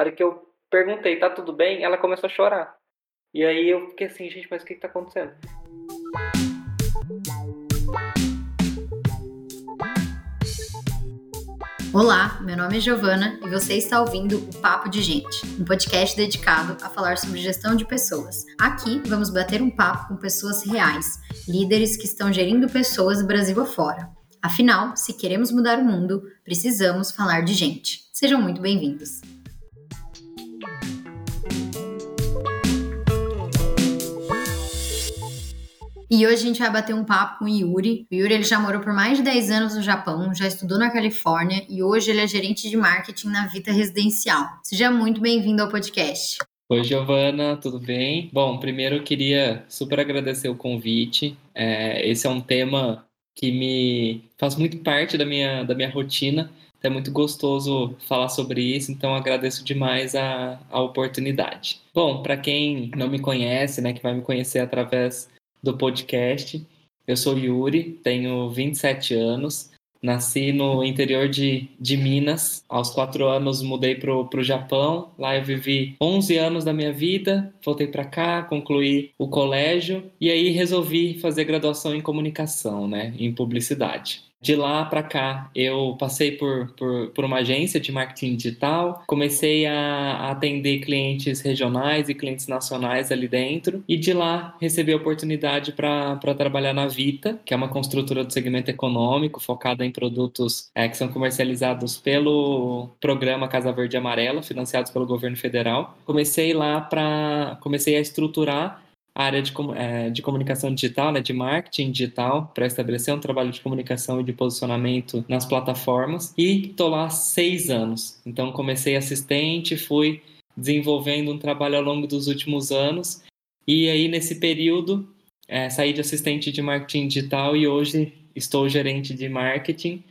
Hora que eu perguntei, tá tudo bem? Ela começou a chorar. E aí eu fiquei assim, gente, mas o que, que tá acontecendo? Olá, meu nome é Giovana e você está ouvindo o Papo de Gente, um podcast dedicado a falar sobre gestão de pessoas. Aqui vamos bater um papo com pessoas reais, líderes que estão gerindo pessoas Brasil afora. Afinal, se queremos mudar o mundo, precisamos falar de gente. Sejam muito bem-vindos. E hoje a gente vai bater um papo com o Yuri. O Yuri ele já morou por mais de 10 anos no Japão, já estudou na Califórnia e hoje ele é gerente de marketing na Vita Residencial. Seja muito bem-vindo ao podcast. Oi, Giovana, tudo bem? Bom, primeiro eu queria super agradecer o convite. É, esse é um tema que me faz muito parte da minha, da minha rotina. É muito gostoso falar sobre isso, então agradeço demais a, a oportunidade. Bom, para quem não me conhece, né, que vai me conhecer através do podcast. Eu sou Yuri, tenho 27 anos, nasci no interior de, de Minas. Aos quatro anos mudei para o Japão, lá eu vivi 11 anos da minha vida, voltei para cá, concluí o colégio e aí resolvi fazer graduação em comunicação, né, em publicidade. De lá para cá, eu passei por, por, por, uma agência de marketing digital, comecei a, atender clientes regionais e clientes nacionais ali dentro, e de lá recebi a oportunidade para trabalhar na Vita, que é uma construtora do segmento econômico focada em produtos é, que são comercializados pelo programa Casa Verde e Amarela, financiados pelo governo federal. Comecei lá para comecei a estruturar área de, é, de comunicação digital, né, de marketing digital, para estabelecer um trabalho de comunicação e de posicionamento nas plataformas. E estou lá seis anos. Então, comecei assistente, fui desenvolvendo um trabalho ao longo dos últimos anos. E aí, nesse período, é, saí de assistente de marketing digital e hoje estou gerente de marketing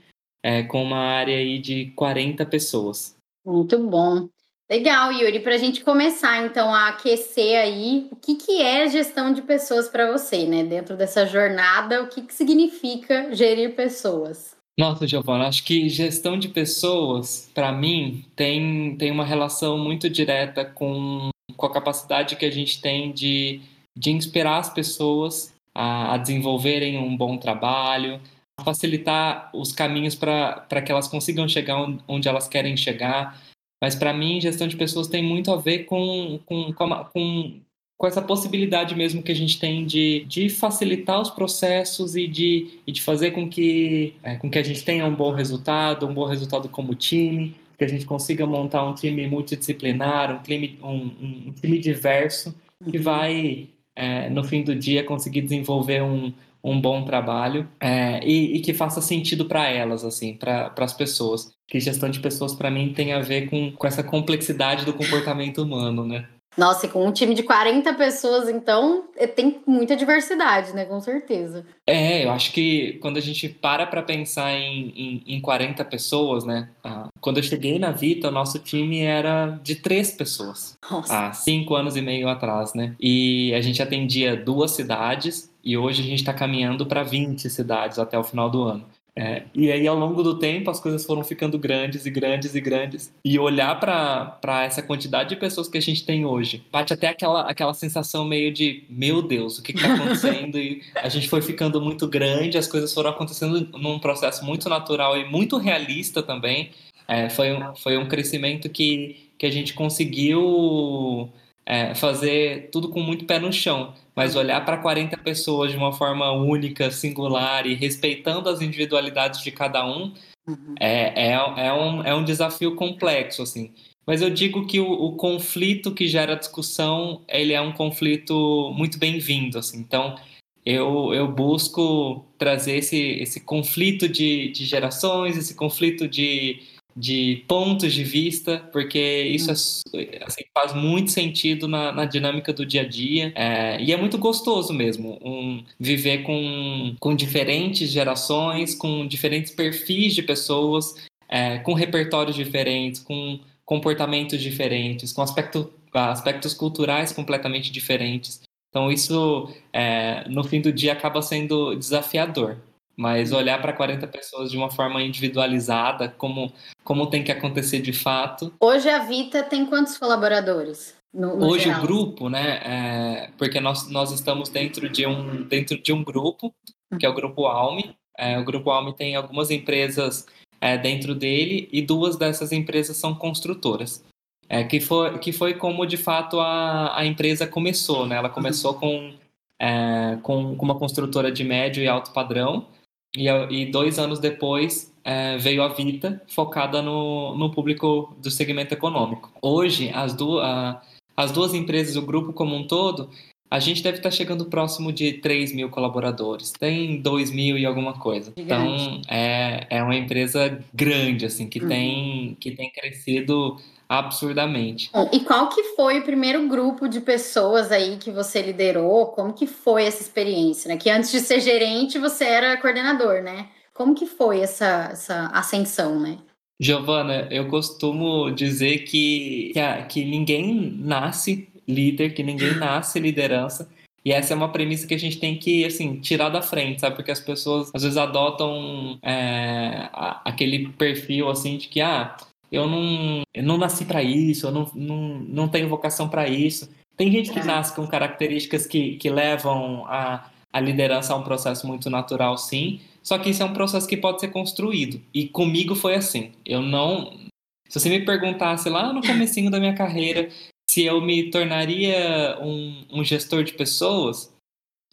é, com uma área aí de 40 pessoas. Muito bom. Legal, Yuri. Para a gente começar, então, a aquecer aí, o que, que é gestão de pessoas para você, né? Dentro dessa jornada, o que, que significa gerir pessoas? Nossa, Giovana, acho que gestão de pessoas, para mim, tem, tem uma relação muito direta com, com a capacidade que a gente tem de, de inspirar as pessoas a, a desenvolverem um bom trabalho, a facilitar os caminhos para que elas consigam chegar onde elas querem chegar mas para mim, gestão de pessoas tem muito a ver com, com, com, com, essa possibilidade mesmo que a gente tem de, de facilitar os processos e de, e de fazer com que, é, com que a gente tenha um bom resultado, um bom resultado como time, que a gente consiga montar um time multidisciplinar, um time, um, um, time diverso, que uhum. vai, é, no fim do dia, conseguir desenvolver um, um bom trabalho é, e, e, que faça sentido para elas, assim, para as pessoas. Que gestão de pessoas, para mim, tem a ver com, com essa complexidade do comportamento humano, né? Nossa, e com um time de 40 pessoas, então, é, tem muita diversidade, né? Com certeza. É, eu acho que quando a gente para para pensar em, em, em 40 pessoas, né? Ah, quando eu cheguei na Vita, o nosso time era de três pessoas. Nossa. Há cinco anos e meio atrás, né? E a gente atendia duas cidades e hoje a gente está caminhando para 20 cidades até o final do ano. É, e aí, ao longo do tempo, as coisas foram ficando grandes e grandes e grandes. E olhar para essa quantidade de pessoas que a gente tem hoje, bate até aquela, aquela sensação meio de: meu Deus, o que está acontecendo? e a gente foi ficando muito grande, as coisas foram acontecendo num processo muito natural e muito realista também. É, foi, um, foi um crescimento que, que a gente conseguiu é, fazer tudo com muito pé no chão, mas olhar para 40 pessoas de uma forma única, singular e respeitando as individualidades de cada um uhum. é, é, é, um, é um desafio complexo, assim. Mas eu digo que o, o conflito que gera discussão, ele é um conflito muito bem-vindo, assim. Então, eu, eu busco trazer esse, esse conflito de, de gerações, esse conflito de, de pontos de vista, porque isso é, assim, faz muito sentido na, na, dinâmica do dia a dia é, e é muito gostoso mesmo um, viver com, com diferentes gerações, com diferentes perfis de pessoas, é, com repertórios diferentes, com comportamentos diferentes, com aspecto, aspectos culturais completamente diferentes. Então isso, é, no fim do dia, acaba sendo desafiador. Mas olhar para 40 pessoas de uma forma individualizada, como, como tem que acontecer de fato. Hoje a Vita tem quantos colaboradores? No, no Hoje geral? o grupo, né? É, porque nós, nós estamos dentro de um dentro de um grupo que é o grupo Alme. É, o grupo Alme tem algumas empresas é, dentro dele e duas dessas empresas são construtoras. É, que, foi, que foi como de fato a, a empresa começou, né? Ela começou com, é, com, com uma construtora de médio e alto padrão e, e dois anos depois é, veio a Vita, focada no, no público do segmento econômico. Hoje, as, du a, as duas empresas, o grupo como um todo, a gente deve estar chegando próximo de 3 mil colaboradores. Tem 2 mil e alguma coisa. Então, é, é uma empresa grande, assim, que, uhum. tem, que tem crescido absurdamente. E qual que foi o primeiro grupo de pessoas aí que você liderou? Como que foi essa experiência, né? Que antes de ser gerente, você era coordenador, né? Como que foi essa, essa ascensão, né? Giovana, eu costumo dizer que, que, a, que ninguém nasce líder, que ninguém nasce liderança. E essa é uma premissa que a gente tem que, assim, tirar da frente, sabe? Porque as pessoas, às vezes, adotam é, aquele perfil, assim, de que, ah, eu não, eu não nasci para isso, eu não, não, não tenho vocação para isso. Tem gente que é. nasce com características que, que levam a, a liderança a um processo muito natural, sim. Só que isso é um processo que pode ser construído. E comigo foi assim. Eu não... Se você me perguntasse lá no comecinho da minha carreira se eu me tornaria um, um, gestor de pessoas,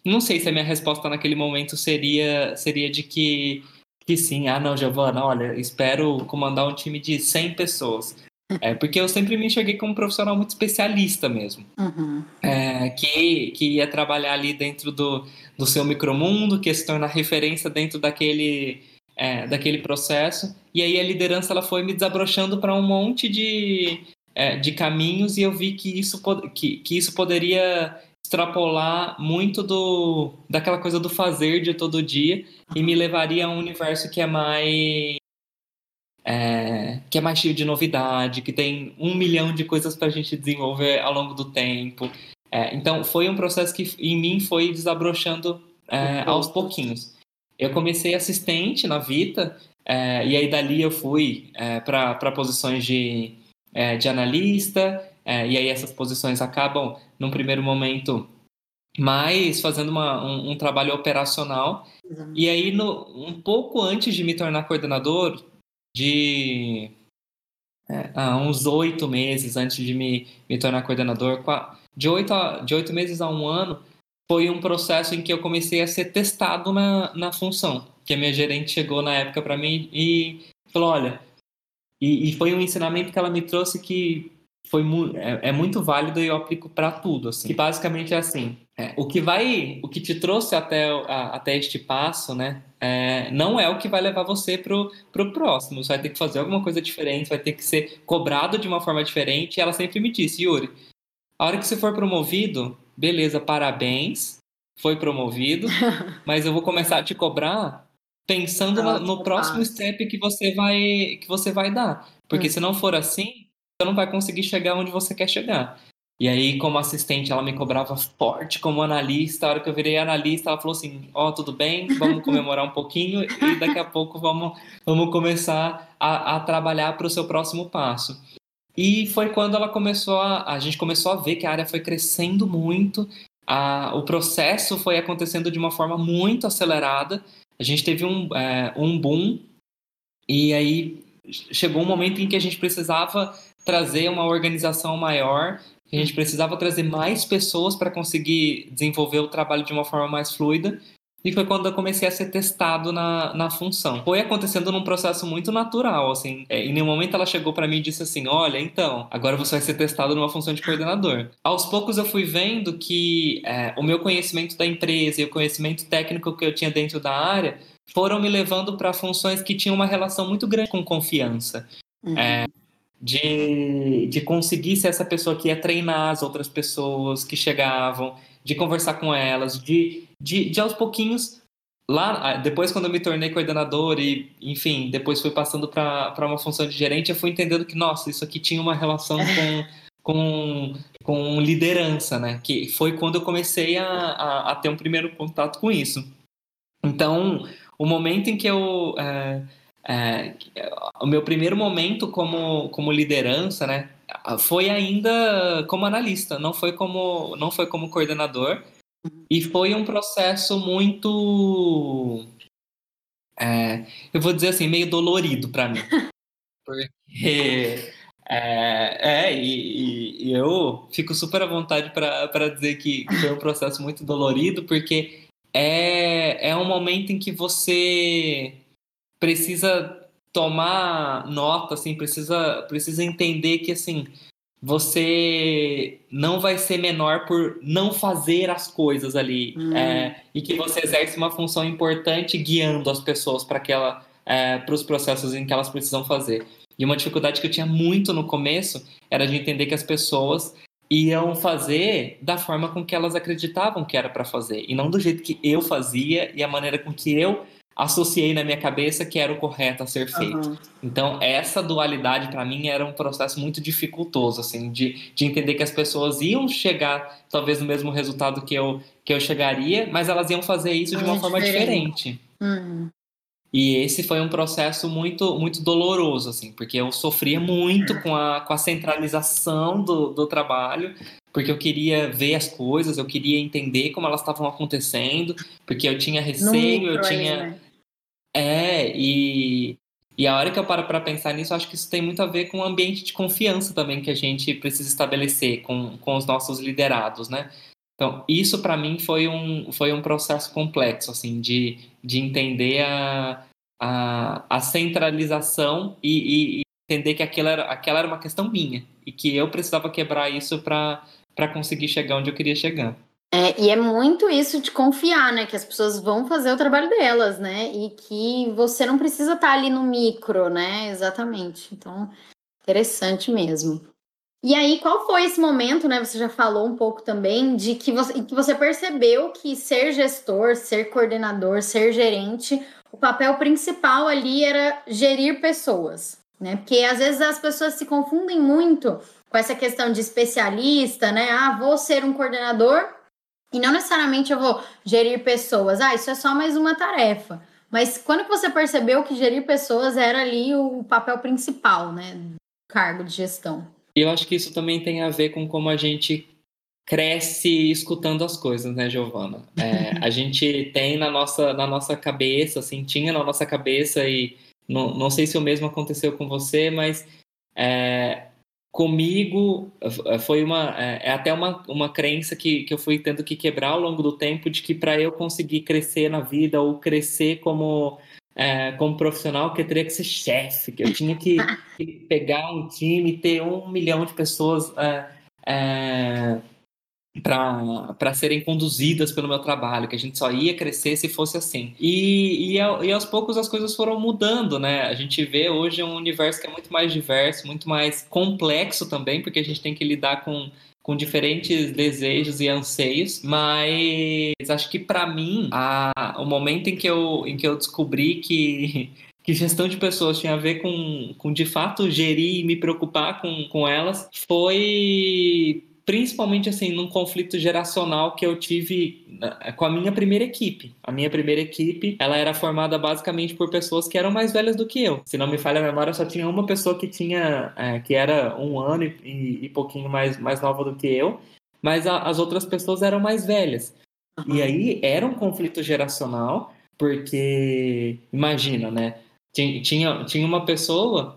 não sei se a minha resposta naquele momento seria, seria de que, que sim. Ah, não, Giovana, olha, espero comandar um time de 100 pessoas. É, porque eu sempre me enxerguei como um profissional muito especialista mesmo. Uhum. É, que, que ia trabalhar ali dentro do, do seu micromundo, que ia se tornar referência dentro daquele, é, daquele processo. E aí a liderança ela foi me desabrochando para um monte de, é, de caminhos e eu vi que isso, que, que isso poderia extrapolar muito do daquela coisa do fazer de todo dia e me levaria a um universo que é mais é, que é mais cheio de novidade, que tem um milhão de coisas para a gente desenvolver ao longo do tempo. É, então foi um processo que em mim foi desabrochando é, aos pouquinhos. Eu comecei assistente na Vita é, e aí dali eu fui é, para posições de é, de analista, é, e aí essas posições acabam, num primeiro momento, mais fazendo uma, um, um, trabalho operacional. E aí, no, um pouco antes de me tornar coordenador, de é, ah, uns oito meses antes de me, me tornar coordenador, de oito, a, de oito meses a um ano, foi um processo em que eu comecei a ser testado na, na função. Que a minha gerente chegou na época para mim e falou: Olha, e, e, foi um ensinamento que ela me trouxe que foi mu é, é, muito válido e eu aplico para tudo, assim. Que basicamente é assim, é, o que vai, o que te trouxe até, a, até este passo, né, é, não é o que vai levar você pro, pro próximo. Você vai ter que fazer alguma coisa diferente, vai ter que ser cobrado de uma forma diferente. E ela sempre me disse, Yuri, a hora que você for promovido, beleza, parabéns, foi promovido, mas eu vou começar a te cobrar pensando no, no próximo step que você vai que você vai dar. Porque hum. se não for assim, você não vai conseguir chegar onde você quer chegar. E aí, como assistente, ela me cobrava forte como analista. A hora que eu virei analista, ela falou assim: Ó, oh, tudo bem, vamos comemorar um pouquinho e daqui a pouco vamos, vamos começar a, a trabalhar para o seu próximo passo. E foi quando ela começou a. A gente começou a ver que a área foi crescendo muito, a, o processo foi acontecendo de uma forma muito acelerada a gente teve um, é, um boom e aí chegou um momento em que a gente precisava trazer uma organização maior, a gente precisava trazer mais pessoas para conseguir desenvolver o trabalho de uma forma mais fluida e foi quando eu comecei a ser testado na, na função. Foi acontecendo num processo muito natural, assim. É, em nenhum momento ela chegou para mim e disse assim: Olha, então, agora você vai ser testado numa função de coordenador. Aos poucos eu fui vendo que é, o meu conhecimento da empresa e o conhecimento técnico que eu tinha dentro da área foram me levando para funções que tinham uma relação muito grande com confiança. Uhum. É, de, de conseguir ser essa pessoa que ia treinar as outras pessoas que chegavam, de conversar com elas, de, de, de aos pouquinhos lá depois quando eu me tornei coordenador e enfim depois fui passando para uma função de gerente eu fui entendendo que nossa isso aqui tinha uma relação com com, com liderança né que foi quando eu comecei a, a, a, ter um primeiro contato com isso então o momento em que eu. É, é, o meu primeiro momento como, como liderança, né? Foi ainda como analista, não foi como, não foi como coordenador. E foi um processo muito. É, eu vou dizer assim, meio dolorido para mim. Porque. É, é e, e, eu fico super à vontade para dizer que foi um processo muito dolorido, porque é, é um momento em que você precisa tomar nota, assim, precisa, precisa entender que, assim, você não vai ser menor por não fazer as coisas ali hum. é, e que você exerce uma função importante guiando as pessoas para aquela é, para os processos em que elas precisam fazer. E uma dificuldade que eu tinha muito no começo era de entender que as pessoas iam fazer da forma com que elas acreditavam que era para fazer e não do jeito que eu fazia e a maneira com que eu associei na minha cabeça que era o correto a ser feito. Uhum. Então, essa dualidade para mim era um processo muito dificultoso, assim, de, de entender que as pessoas iam chegar talvez no mesmo resultado que eu, que eu chegaria, mas elas iam fazer isso de uma é forma diferente. diferente. Uhum. E esse foi um processo muito muito doloroso, assim, porque eu sofria muito com a, com a centralização do, do trabalho, porque eu queria ver as coisas, eu queria entender como elas estavam acontecendo, porque eu tinha receio, eu tinha. Aí, né? É, e, e a hora que eu paro para pensar nisso, acho que isso tem muito a ver com o ambiente de confiança também que a gente precisa estabelecer com, com os nossos liderados, né? Então, isso para mim foi um, foi um processo complexo, assim, de, de entender a, a, a centralização e, e, entender que aquela era, aquela era uma questão minha e que eu precisava quebrar isso para conseguir chegar onde eu queria chegar. É, e é muito isso de confiar, né? Que as pessoas vão fazer o trabalho delas, né? E que você não precisa estar ali no micro, né? Exatamente. Então, interessante mesmo. E aí, qual foi esse momento, né? Você já falou um pouco também de que você, que você percebeu que ser gestor, ser coordenador, ser gerente, o papel principal ali era gerir pessoas, né? Porque às vezes as pessoas se confundem muito com essa questão de especialista, né? Ah, vou ser um coordenador e não necessariamente eu vou gerir pessoas. Ah, isso é só mais uma tarefa. Mas quando que você percebeu que gerir pessoas era ali o papel principal, né? Do cargo de gestão? Eu acho que isso também tem a ver com como a gente cresce escutando as coisas, né, Giovana? É, a gente tem na nossa, na nossa cabeça, assim, tinha na nossa cabeça e não, não sei se o mesmo aconteceu com você, mas é, comigo foi uma é, é até uma, uma crença que, que eu fui tendo que quebrar ao longo do tempo de que para eu conseguir crescer na vida ou crescer como é, como profissional que eu teria que ser chefe, que eu tinha que, pegar um time ter um milhão de pessoas é, é, para serem conduzidas pelo meu trabalho, que a gente só ia crescer se fosse assim. E, e, e, aos poucos as coisas foram mudando, né? A gente vê hoje um universo que é muito mais diverso, muito mais complexo também, porque a gente tem que lidar com com diferentes desejos e anseios, mas acho que para mim a, o momento em que eu, em que eu descobri que que gestão de pessoas tinha a ver com, com de fato gerir e me preocupar com, com elas foi principalmente assim num conflito geracional que eu tive né, com a minha primeira equipe. A minha primeira equipe, ela era formada basicamente por pessoas que eram mais velhas do que eu. Se não me falha a memória, só tinha uma pessoa que tinha é, que era um ano e, e, e, pouquinho mais mais nova do que eu, mas a, as outras pessoas eram mais velhas. Uhum. E aí era um conflito geracional, porque imagina, né? Tinha, tinha uma pessoa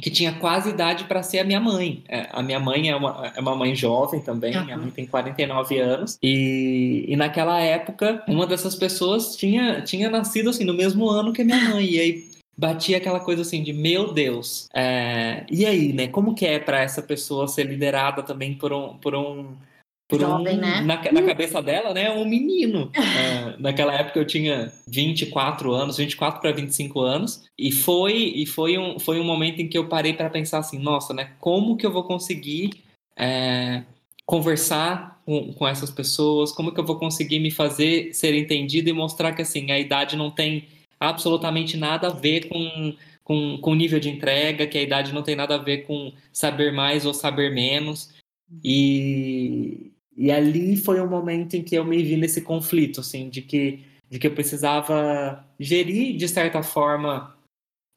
que tinha quase idade para ser a minha mãe. É, a minha mãe é uma, é uma mãe jovem também, uhum. minha mãe tem 49 anos, e, e naquela época, uma dessas pessoas tinha, tinha nascido assim, no mesmo ano que a minha mãe, e aí batia aquela coisa assim de meu Deus, é, e aí, né, como que é para essa pessoa ser liderada também por um, por um por Jovem, um, né? na, na, cabeça dela, né, um menino. é, naquela época eu tinha 24 anos, 24 para 25 anos, e foi e foi um, foi um momento em que eu parei para pensar assim, nossa, né, como que eu vou conseguir é, conversar com, com essas pessoas, como que eu vou conseguir me fazer ser entendido e mostrar que assim, a idade não tem absolutamente nada a ver com com, com nível de entrega, que a idade não tem nada a ver com saber mais ou saber menos. E, e ali foi um momento em que eu me vi nesse conflito, assim, de que de que eu precisava gerir, de certa forma,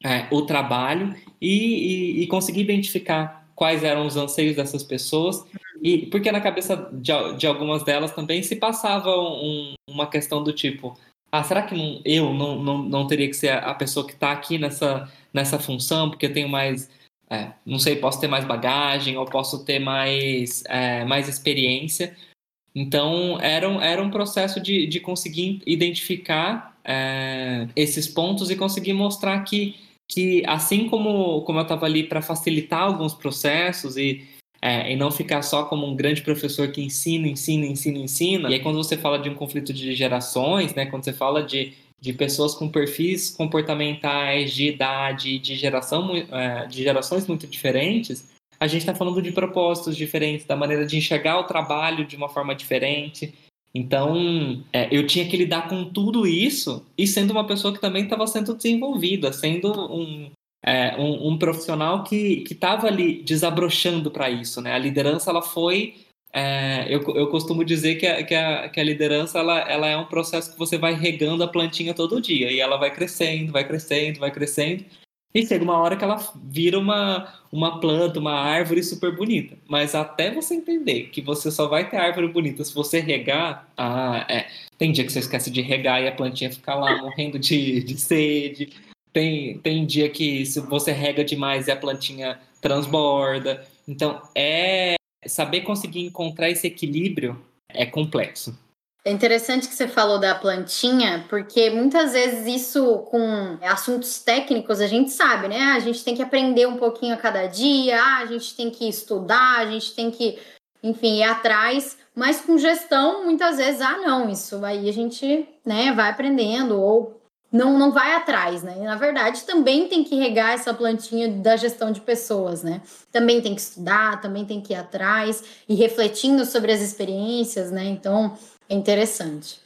é, o trabalho e, e, e, conseguir identificar quais eram os anseios dessas pessoas. E porque na cabeça de, de algumas delas também se passava um, uma questão do tipo: ah, será que não, eu não, não, não teria que ser a pessoa que está aqui nessa, nessa função, porque eu tenho mais. É, não sei, posso ter mais bagagem ou posso ter mais, é, mais experiência. Então, era um, era um processo de, de conseguir identificar é, esses pontos e conseguir mostrar que, que assim como, como eu estava ali para facilitar alguns processos e, é, e não ficar só como um grande professor que ensina, ensina, ensina, ensina. E aí, quando você fala de um conflito de gerações, né, quando você fala de, de pessoas com perfis comportamentais, de idade, de, geração, é, de gerações muito diferentes, a gente está falando de propósitos diferentes, da maneira de enxergar o trabalho de uma forma diferente. Então, é, eu tinha que lidar com tudo isso e sendo uma pessoa que também estava sendo desenvolvida, sendo um, é, um, um, profissional que estava ali desabrochando para isso. Né? A liderança ela foi. É, eu, eu costumo dizer que a, que a, que a liderança ela, ela é um processo que você vai regando a plantinha todo dia e ela vai crescendo, vai crescendo, vai crescendo. E chega uma hora que ela vira uma, uma planta, uma árvore super bonita. Mas até você entender que você só vai ter árvore bonita se você regar, ah, é. Tem dia que você esquece de regar e a plantinha fica lá morrendo de, de sede. Tem, tem dia que se você rega demais e a plantinha transborda. Então, é saber conseguir encontrar esse equilíbrio é complexo. É interessante que você falou da plantinha, porque muitas vezes isso com assuntos técnicos a gente sabe, né? A gente tem que aprender um pouquinho a cada dia, a gente tem que estudar, a gente tem que, enfim, ir atrás. Mas com gestão, muitas vezes, ah, não, isso aí a gente, né, vai aprendendo ou não, não vai atrás, né? na verdade, também tem que regar essa plantinha da gestão de pessoas, né? Também tem que estudar, também tem que ir atrás e refletindo sobre as experiências, né? Então, é interessante.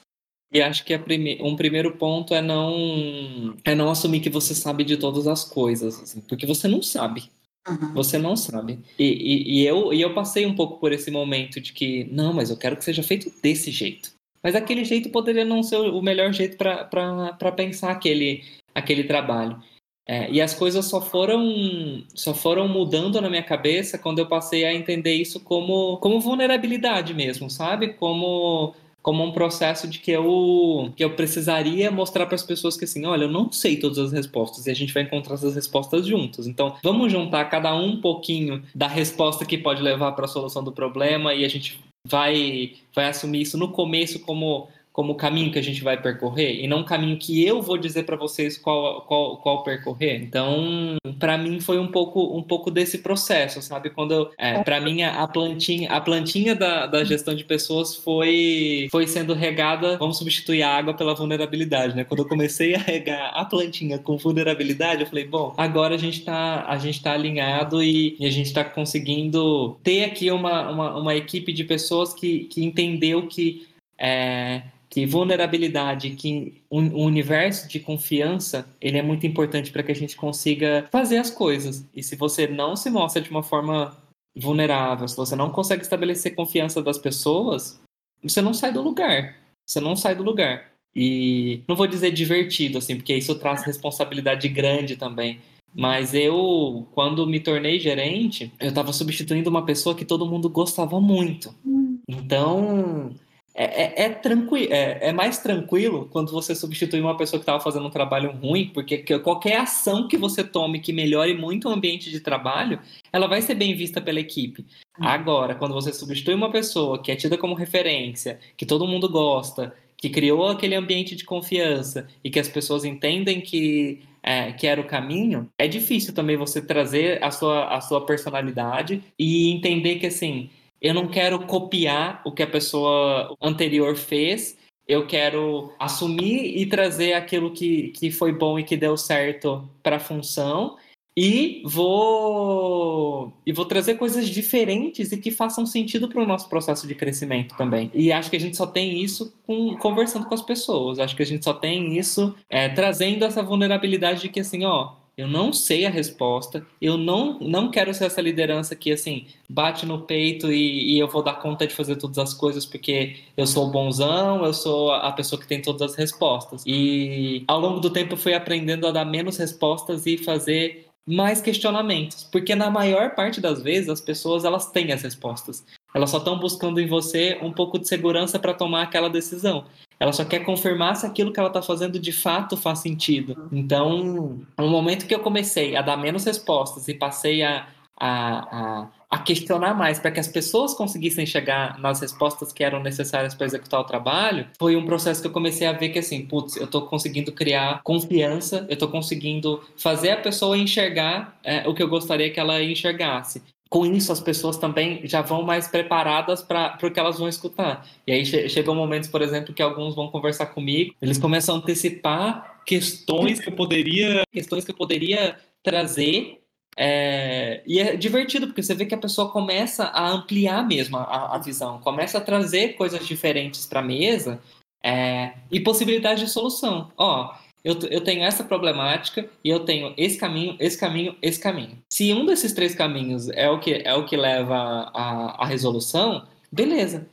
E acho que prime... um primeiro ponto é não é não assumir que você sabe de todas as coisas, assim, porque você não sabe. Uhum. Você não sabe. E, e, e, eu, e eu passei um pouco por esse momento de que, não, mas eu quero que seja feito desse jeito. Mas aquele jeito poderia não ser o melhor jeito para pensar aquele, aquele trabalho. É, e as coisas só foram só foram mudando na minha cabeça quando eu passei a entender isso como, como vulnerabilidade mesmo, sabe? Como como um processo de que eu, que eu precisaria mostrar para as pessoas que assim, olha, eu não sei todas as respostas e a gente vai encontrar essas respostas juntos. Então, vamos juntar cada um um pouquinho da resposta que pode levar para a solução do problema e a gente vai vai assumir isso no começo como como o caminho que a gente vai percorrer e não o caminho que eu vou dizer para vocês qual, qual, qual percorrer. Então, para mim foi um pouco um pouco desse processo, sabe? Quando é, para mim a plantinha a plantinha da, da gestão de pessoas foi foi sendo regada, vamos substituir a água pela vulnerabilidade, né? Quando eu comecei a regar a plantinha com vulnerabilidade, eu falei, bom, agora a gente tá a gente tá alinhado e, e a gente está conseguindo ter aqui uma, uma, uma equipe de pessoas que, que entendeu que é, que vulnerabilidade, que o um, universo de confiança, ele é muito importante para que a gente consiga fazer as coisas. E se você não se mostra de uma forma vulnerável, se você não consegue estabelecer confiança das pessoas, você não sai do lugar. Você não sai do lugar. E não vou dizer divertido, assim, porque isso traz responsabilidade grande também. Mas eu, quando me tornei gerente, eu estava substituindo uma pessoa que todo mundo gostava muito. Hum. Então, é, é, é, tranquilo, é, é, mais tranquilo quando você substitui uma pessoa que estava fazendo um trabalho ruim, porque qualquer ação que você tome que melhore muito o ambiente de trabalho, ela vai ser bem vista pela equipe. Uhum. Agora, quando você substitui uma pessoa que é tida como referência, que todo mundo gosta, que criou aquele ambiente de confiança e que as pessoas entendem que, é, que era o caminho, é difícil também você trazer a sua, a sua personalidade e entender que assim eu não quero copiar o que a pessoa anterior fez, eu quero assumir e trazer aquilo que, que foi bom e que deu certo para a função e vou e vou trazer coisas diferentes e que façam sentido para o nosso processo de crescimento também. E acho que a gente só tem isso com, conversando com as pessoas. Acho que a gente só tem isso é, trazendo essa vulnerabilidade de que assim, ó, eu não sei a resposta, eu não, não quero ser essa liderança que, assim, bate no peito e, e, eu vou dar conta de fazer todas as coisas porque eu sou bonzão, eu sou a pessoa que tem todas as respostas. E ao longo do tempo eu fui aprendendo a dar menos respostas e fazer mais questionamentos, porque na maior parte das vezes as pessoas elas têm as respostas. Elas só estão buscando em você um pouco de segurança para tomar aquela decisão. Ela só quer confirmar se aquilo que ela está fazendo de fato faz sentido. Então, no momento que eu comecei a dar menos respostas e passei a, a, a, a questionar mais para que as pessoas conseguissem chegar nas respostas que eram necessárias para executar o trabalho, foi um processo que eu comecei a ver que assim, putz, eu estou conseguindo criar confiança, eu estou conseguindo fazer a pessoa enxergar é, o que eu gostaria que ela enxergasse com isso as pessoas também já vão mais preparadas para o que elas vão escutar. E aí che chegam momentos, por exemplo, que alguns vão conversar comigo, eles começam a antecipar questões que eu poderia, questões que eu poderia trazer. É, e é divertido, porque você vê que a pessoa começa a ampliar mesmo a, a visão, começa a trazer coisas diferentes para a mesa é, e possibilidades de solução. Ó, eu, eu tenho essa problemática e eu tenho esse caminho, esse caminho, esse caminho. Se um desses três caminhos é o que, é o que leva à resolução, beleza.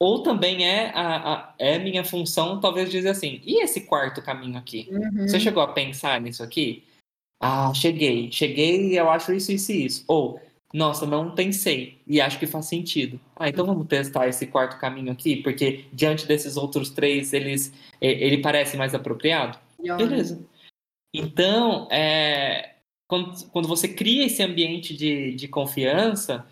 Ou também é a, a, é minha função, talvez, dizer assim: e esse quarto caminho aqui? Uhum. Você chegou a pensar nisso aqui? Ah, cheguei, cheguei e eu acho isso, isso e isso. Ou, nossa, não pensei e acho que faz sentido. Ah, então vamos testar esse quarto caminho aqui, porque diante desses outros três, eles, ele parece mais apropriado? Beleza. Então, é, quando, quando você cria esse ambiente de, de confiança,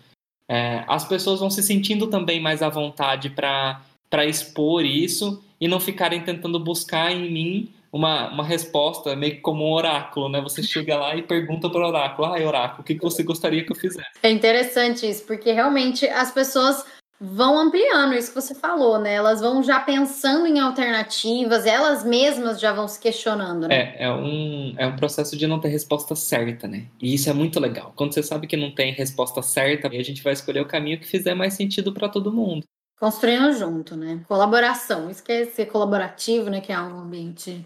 é, as pessoas vão se sentindo também mais à vontade para expor isso e não ficarem tentando buscar em mim uma, uma resposta meio que como um oráculo, né? Você chega lá e pergunta para o oráculo: ah, oráculo, o que, que você gostaria que eu fizesse? É interessante isso, porque realmente as pessoas vão ampliando isso que você falou, né? Elas vão já pensando em alternativas, elas mesmas já vão se questionando, né? É, é um, é um processo de não ter resposta certa, né? E isso é muito legal. Quando você sabe que não tem resposta certa, a gente vai escolher o caminho que fizer mais sentido para todo mundo. Construindo junto, né? Colaboração. Isso que é ser colaborativo, né? Que é um ambiente de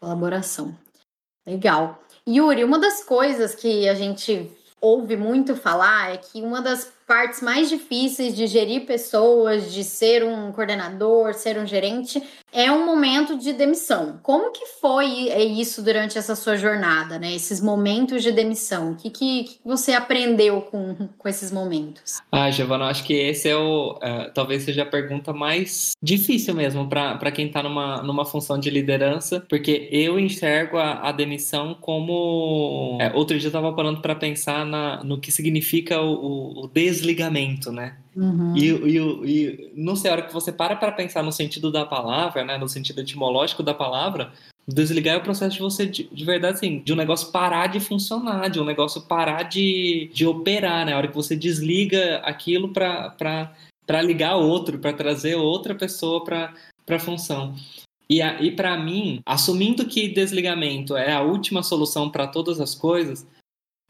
colaboração. Legal. Yuri, uma das coisas que a gente ouve muito falar é que uma das partes mais difíceis de gerir pessoas, de ser um coordenador, ser um gerente, é um momento de demissão. Como que foi é, isso durante essa sua jornada, né? Esses momentos de demissão. O que, que, que você aprendeu com, com esses momentos? Ah, Giovana, acho que esse é o. Uh, talvez seja a pergunta mais difícil mesmo para quem está numa, numa função de liderança, porque eu enxergo a, a demissão como. É, outro dia eu estava parando para pensar na, no que significa o, o des desligamento, né? Uhum. E, e, e, não sei, a hora que você para para pensar no sentido da palavra, né? No sentido etimológico da palavra, desligar é o processo de você, de, de, verdade, assim, de um negócio parar de funcionar, de um negócio parar de, de operar, né? A hora que você desliga aquilo para ligar outro, para trazer outra pessoa para a função. E, e para mim, assumindo que desligamento é a última solução para todas as coisas,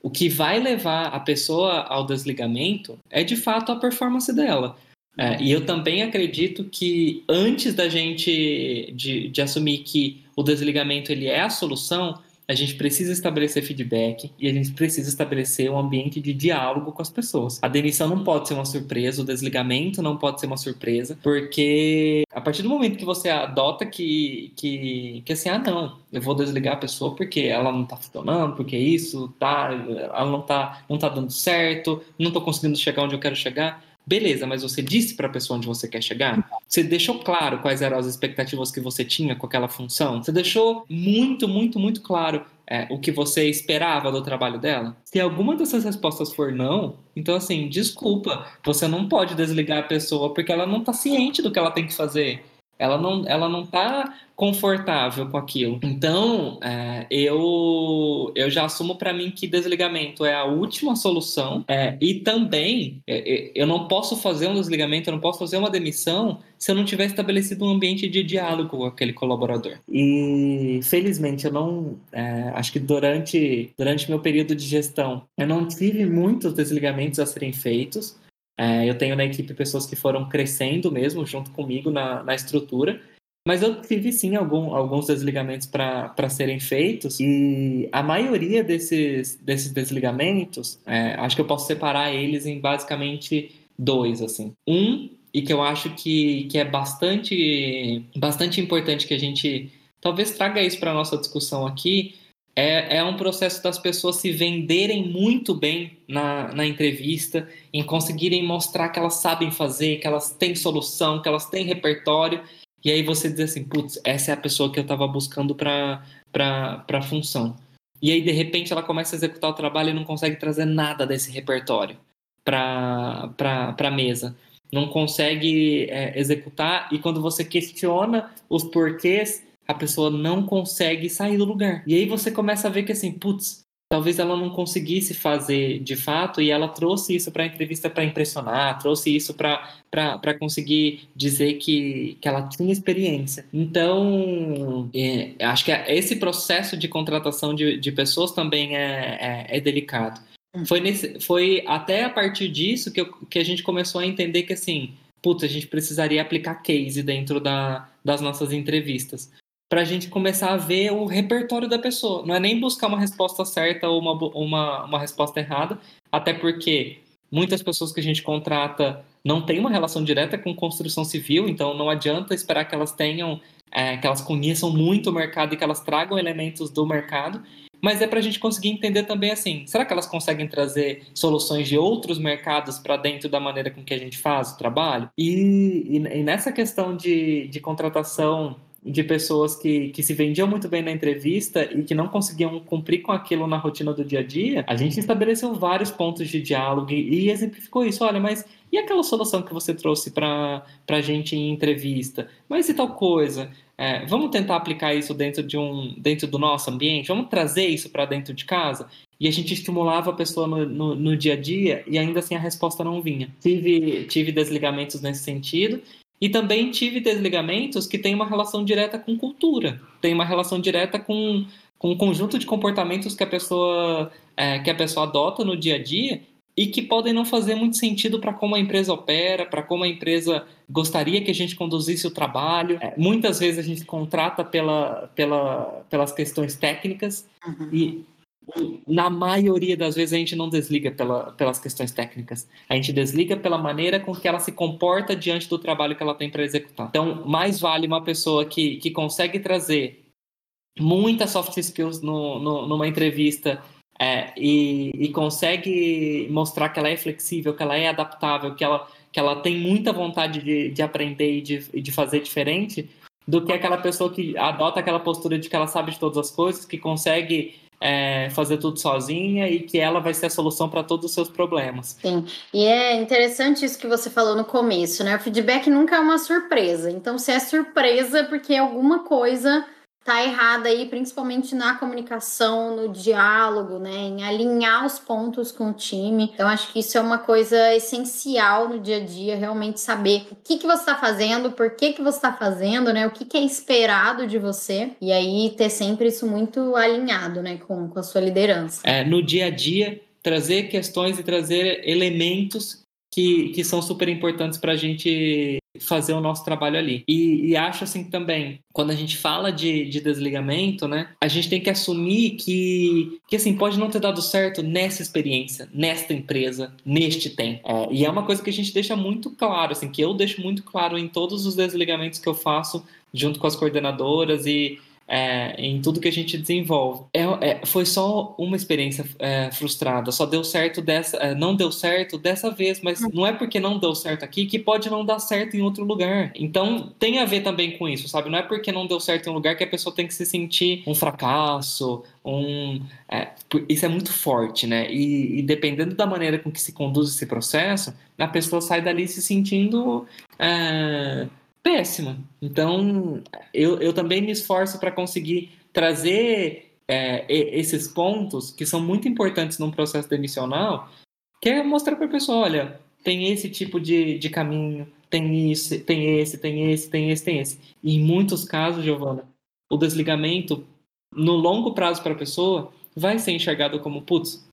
o que vai levar a pessoa ao desligamento é de fato a performance dela. É, e eu também acredito que antes da gente de, de assumir que o desligamento ele é a solução, a gente precisa estabelecer feedback e a gente precisa estabelecer um ambiente de diálogo com as pessoas. A demissão não pode ser uma surpresa, o desligamento não pode ser uma surpresa, porque a partir do momento que você adota que, que, que assim, ah, não, eu vou desligar a pessoa porque ela não tá funcionando, porque isso, tá, ela não tá, não tá dando certo, não tô conseguindo chegar onde eu quero chegar. Beleza, mas você disse para a pessoa onde você quer chegar? Você deixou claro quais eram as expectativas que você tinha com aquela função? Você deixou muito, muito, muito claro é, o que você esperava do trabalho dela? Se alguma dessas respostas for não, então assim, desculpa, você não pode desligar a pessoa porque ela não está ciente do que ela tem que fazer. Ela não, ela não tá confortável com aquilo. Então, é, eu, eu já assumo para mim que desligamento é a última solução. É, e também, é, é, eu não posso fazer um desligamento, eu não posso fazer uma demissão se eu não tiver estabelecido um ambiente de diálogo com aquele colaborador. E, felizmente, eu não. É, acho que durante, durante meu período de gestão, eu não tive muitos desligamentos a serem feitos. É, eu tenho na equipe pessoas que foram crescendo mesmo junto comigo na, na estrutura, Mas eu tive sim algum, alguns desligamentos para serem feitos, e a maioria desses, desses desligamentos, é, acho que eu posso separar eles em basicamente dois. assim. Um, e que eu acho que, que é bastante, bastante importante que a gente talvez traga isso para a nossa discussão aqui, é, é um processo das pessoas se venderem muito bem na, na entrevista, em conseguirem mostrar que elas sabem fazer, que elas têm solução, que elas têm repertório, e aí você diz assim, putz, essa é a pessoa que eu estava buscando para a função. E aí, de repente, ela começa a executar o trabalho e não consegue trazer nada desse repertório para a mesa. Não consegue é, executar, e quando você questiona os porquês, a pessoa não consegue sair do lugar. E aí você começa a ver que assim, putz, talvez ela não conseguisse fazer de fato e ela trouxe isso para a entrevista para impressionar, trouxe isso para conseguir dizer que, que ela tinha experiência. Então, é, acho que esse processo de contratação de, de pessoas também é, é, é delicado. Hum. Foi, nesse, foi até a partir disso que, eu, que a gente começou a entender que assim, putz, a gente precisaria aplicar case dentro da, das nossas entrevistas para a gente começar a ver o repertório da pessoa. Não é nem buscar uma resposta certa ou uma, uma, uma resposta errada, até porque muitas pessoas que a gente contrata não têm uma relação direta com construção civil, então não adianta esperar que elas tenham, é, que elas conheçam muito o mercado e que elas tragam elementos do mercado, mas é para a gente conseguir entender também assim, será que elas conseguem trazer soluções de outros mercados para dentro da maneira com que a gente faz o trabalho? E, e, e nessa questão de, de contratação de pessoas que, que se vendiam muito bem na entrevista e que não conseguiam cumprir com aquilo na rotina do dia a dia, a gente estabeleceu vários pontos de diálogo e, exemplificou isso. Olha, mas e aquela solução que você trouxe para a gente em entrevista? Mas e tal coisa? É, vamos tentar aplicar isso dentro, de um, dentro do nosso ambiente? Vamos trazer isso para dentro de casa? E a gente estimulava a pessoa no, no, no, dia a dia e ainda assim a resposta não vinha. Tive, tive desligamentos nesse sentido e também tive desligamentos que têm uma relação direta com cultura, tem uma relação direta com, com um conjunto de comportamentos que a pessoa é, que a pessoa adota no dia a dia e que podem não fazer muito sentido para como a empresa opera, para como a empresa gostaria que a gente conduzisse o trabalho. É, muitas vezes a gente contrata pela, pela, pelas questões técnicas uhum. e na maioria das vezes a gente não desliga pela, pelas questões técnicas. A gente desliga pela maneira com que ela se comporta diante do trabalho que ela tem para executar. Então, mais vale uma pessoa que, que consegue trazer muitas soft skills no, no, numa entrevista é, e, e, consegue mostrar que ela é flexível, que ela é adaptável, que ela, que ela tem muita vontade de, de aprender e de, de fazer diferente, do que aquela pessoa que adota aquela postura de que ela sabe de todas as coisas, que consegue é, fazer tudo sozinha e que ela vai ser a solução para todos os seus problemas. Sim, e é interessante isso que você falou no começo, né? O feedback nunca é uma surpresa. Então, se é surpresa, porque alguma coisa tá errada aí, principalmente na comunicação, no diálogo, né, em alinhar os pontos com o time. Então acho que isso é uma coisa essencial no dia a dia, realmente saber o que que você está fazendo, por que que você está fazendo, né, o que que é esperado de você e aí ter sempre isso muito alinhado, né, com, com a sua liderança. É, no dia a dia trazer questões e trazer elementos que, que são super importantes para a gente fazer o nosso trabalho ali. E, e, acho assim também, quando a gente fala de, de desligamento, né, a gente tem que assumir que, que assim, pode não ter dado certo nessa experiência, nesta empresa, neste tempo. É, e é uma coisa que a gente deixa muito claro, assim, que eu deixo muito claro em todos os desligamentos que eu faço junto com as coordenadoras e é, em tudo que a gente desenvolve. É, é, foi só uma experiência é, frustrada, só deu certo dessa, é, não deu certo dessa vez, mas não é porque não deu certo aqui que pode não dar certo em outro lugar. Então tem a ver também com isso, sabe? Não é porque não deu certo em um lugar que a pessoa tem que se sentir um fracasso, um é, isso é muito forte, né? E, e, dependendo da maneira com que se conduz esse processo, a pessoa sai dali se sentindo péssima. Então, eu, eu também me esforço para conseguir trazer é, esses pontos que são muito importantes num processo demissional, que é mostrar para a pessoa, olha, tem esse tipo de, de caminho, tem isso, tem esse, tem esse, tem esse, tem esse. E em muitos casos, Giovana, o desligamento, no longo prazo para a pessoa, vai ser enxergado como, putz,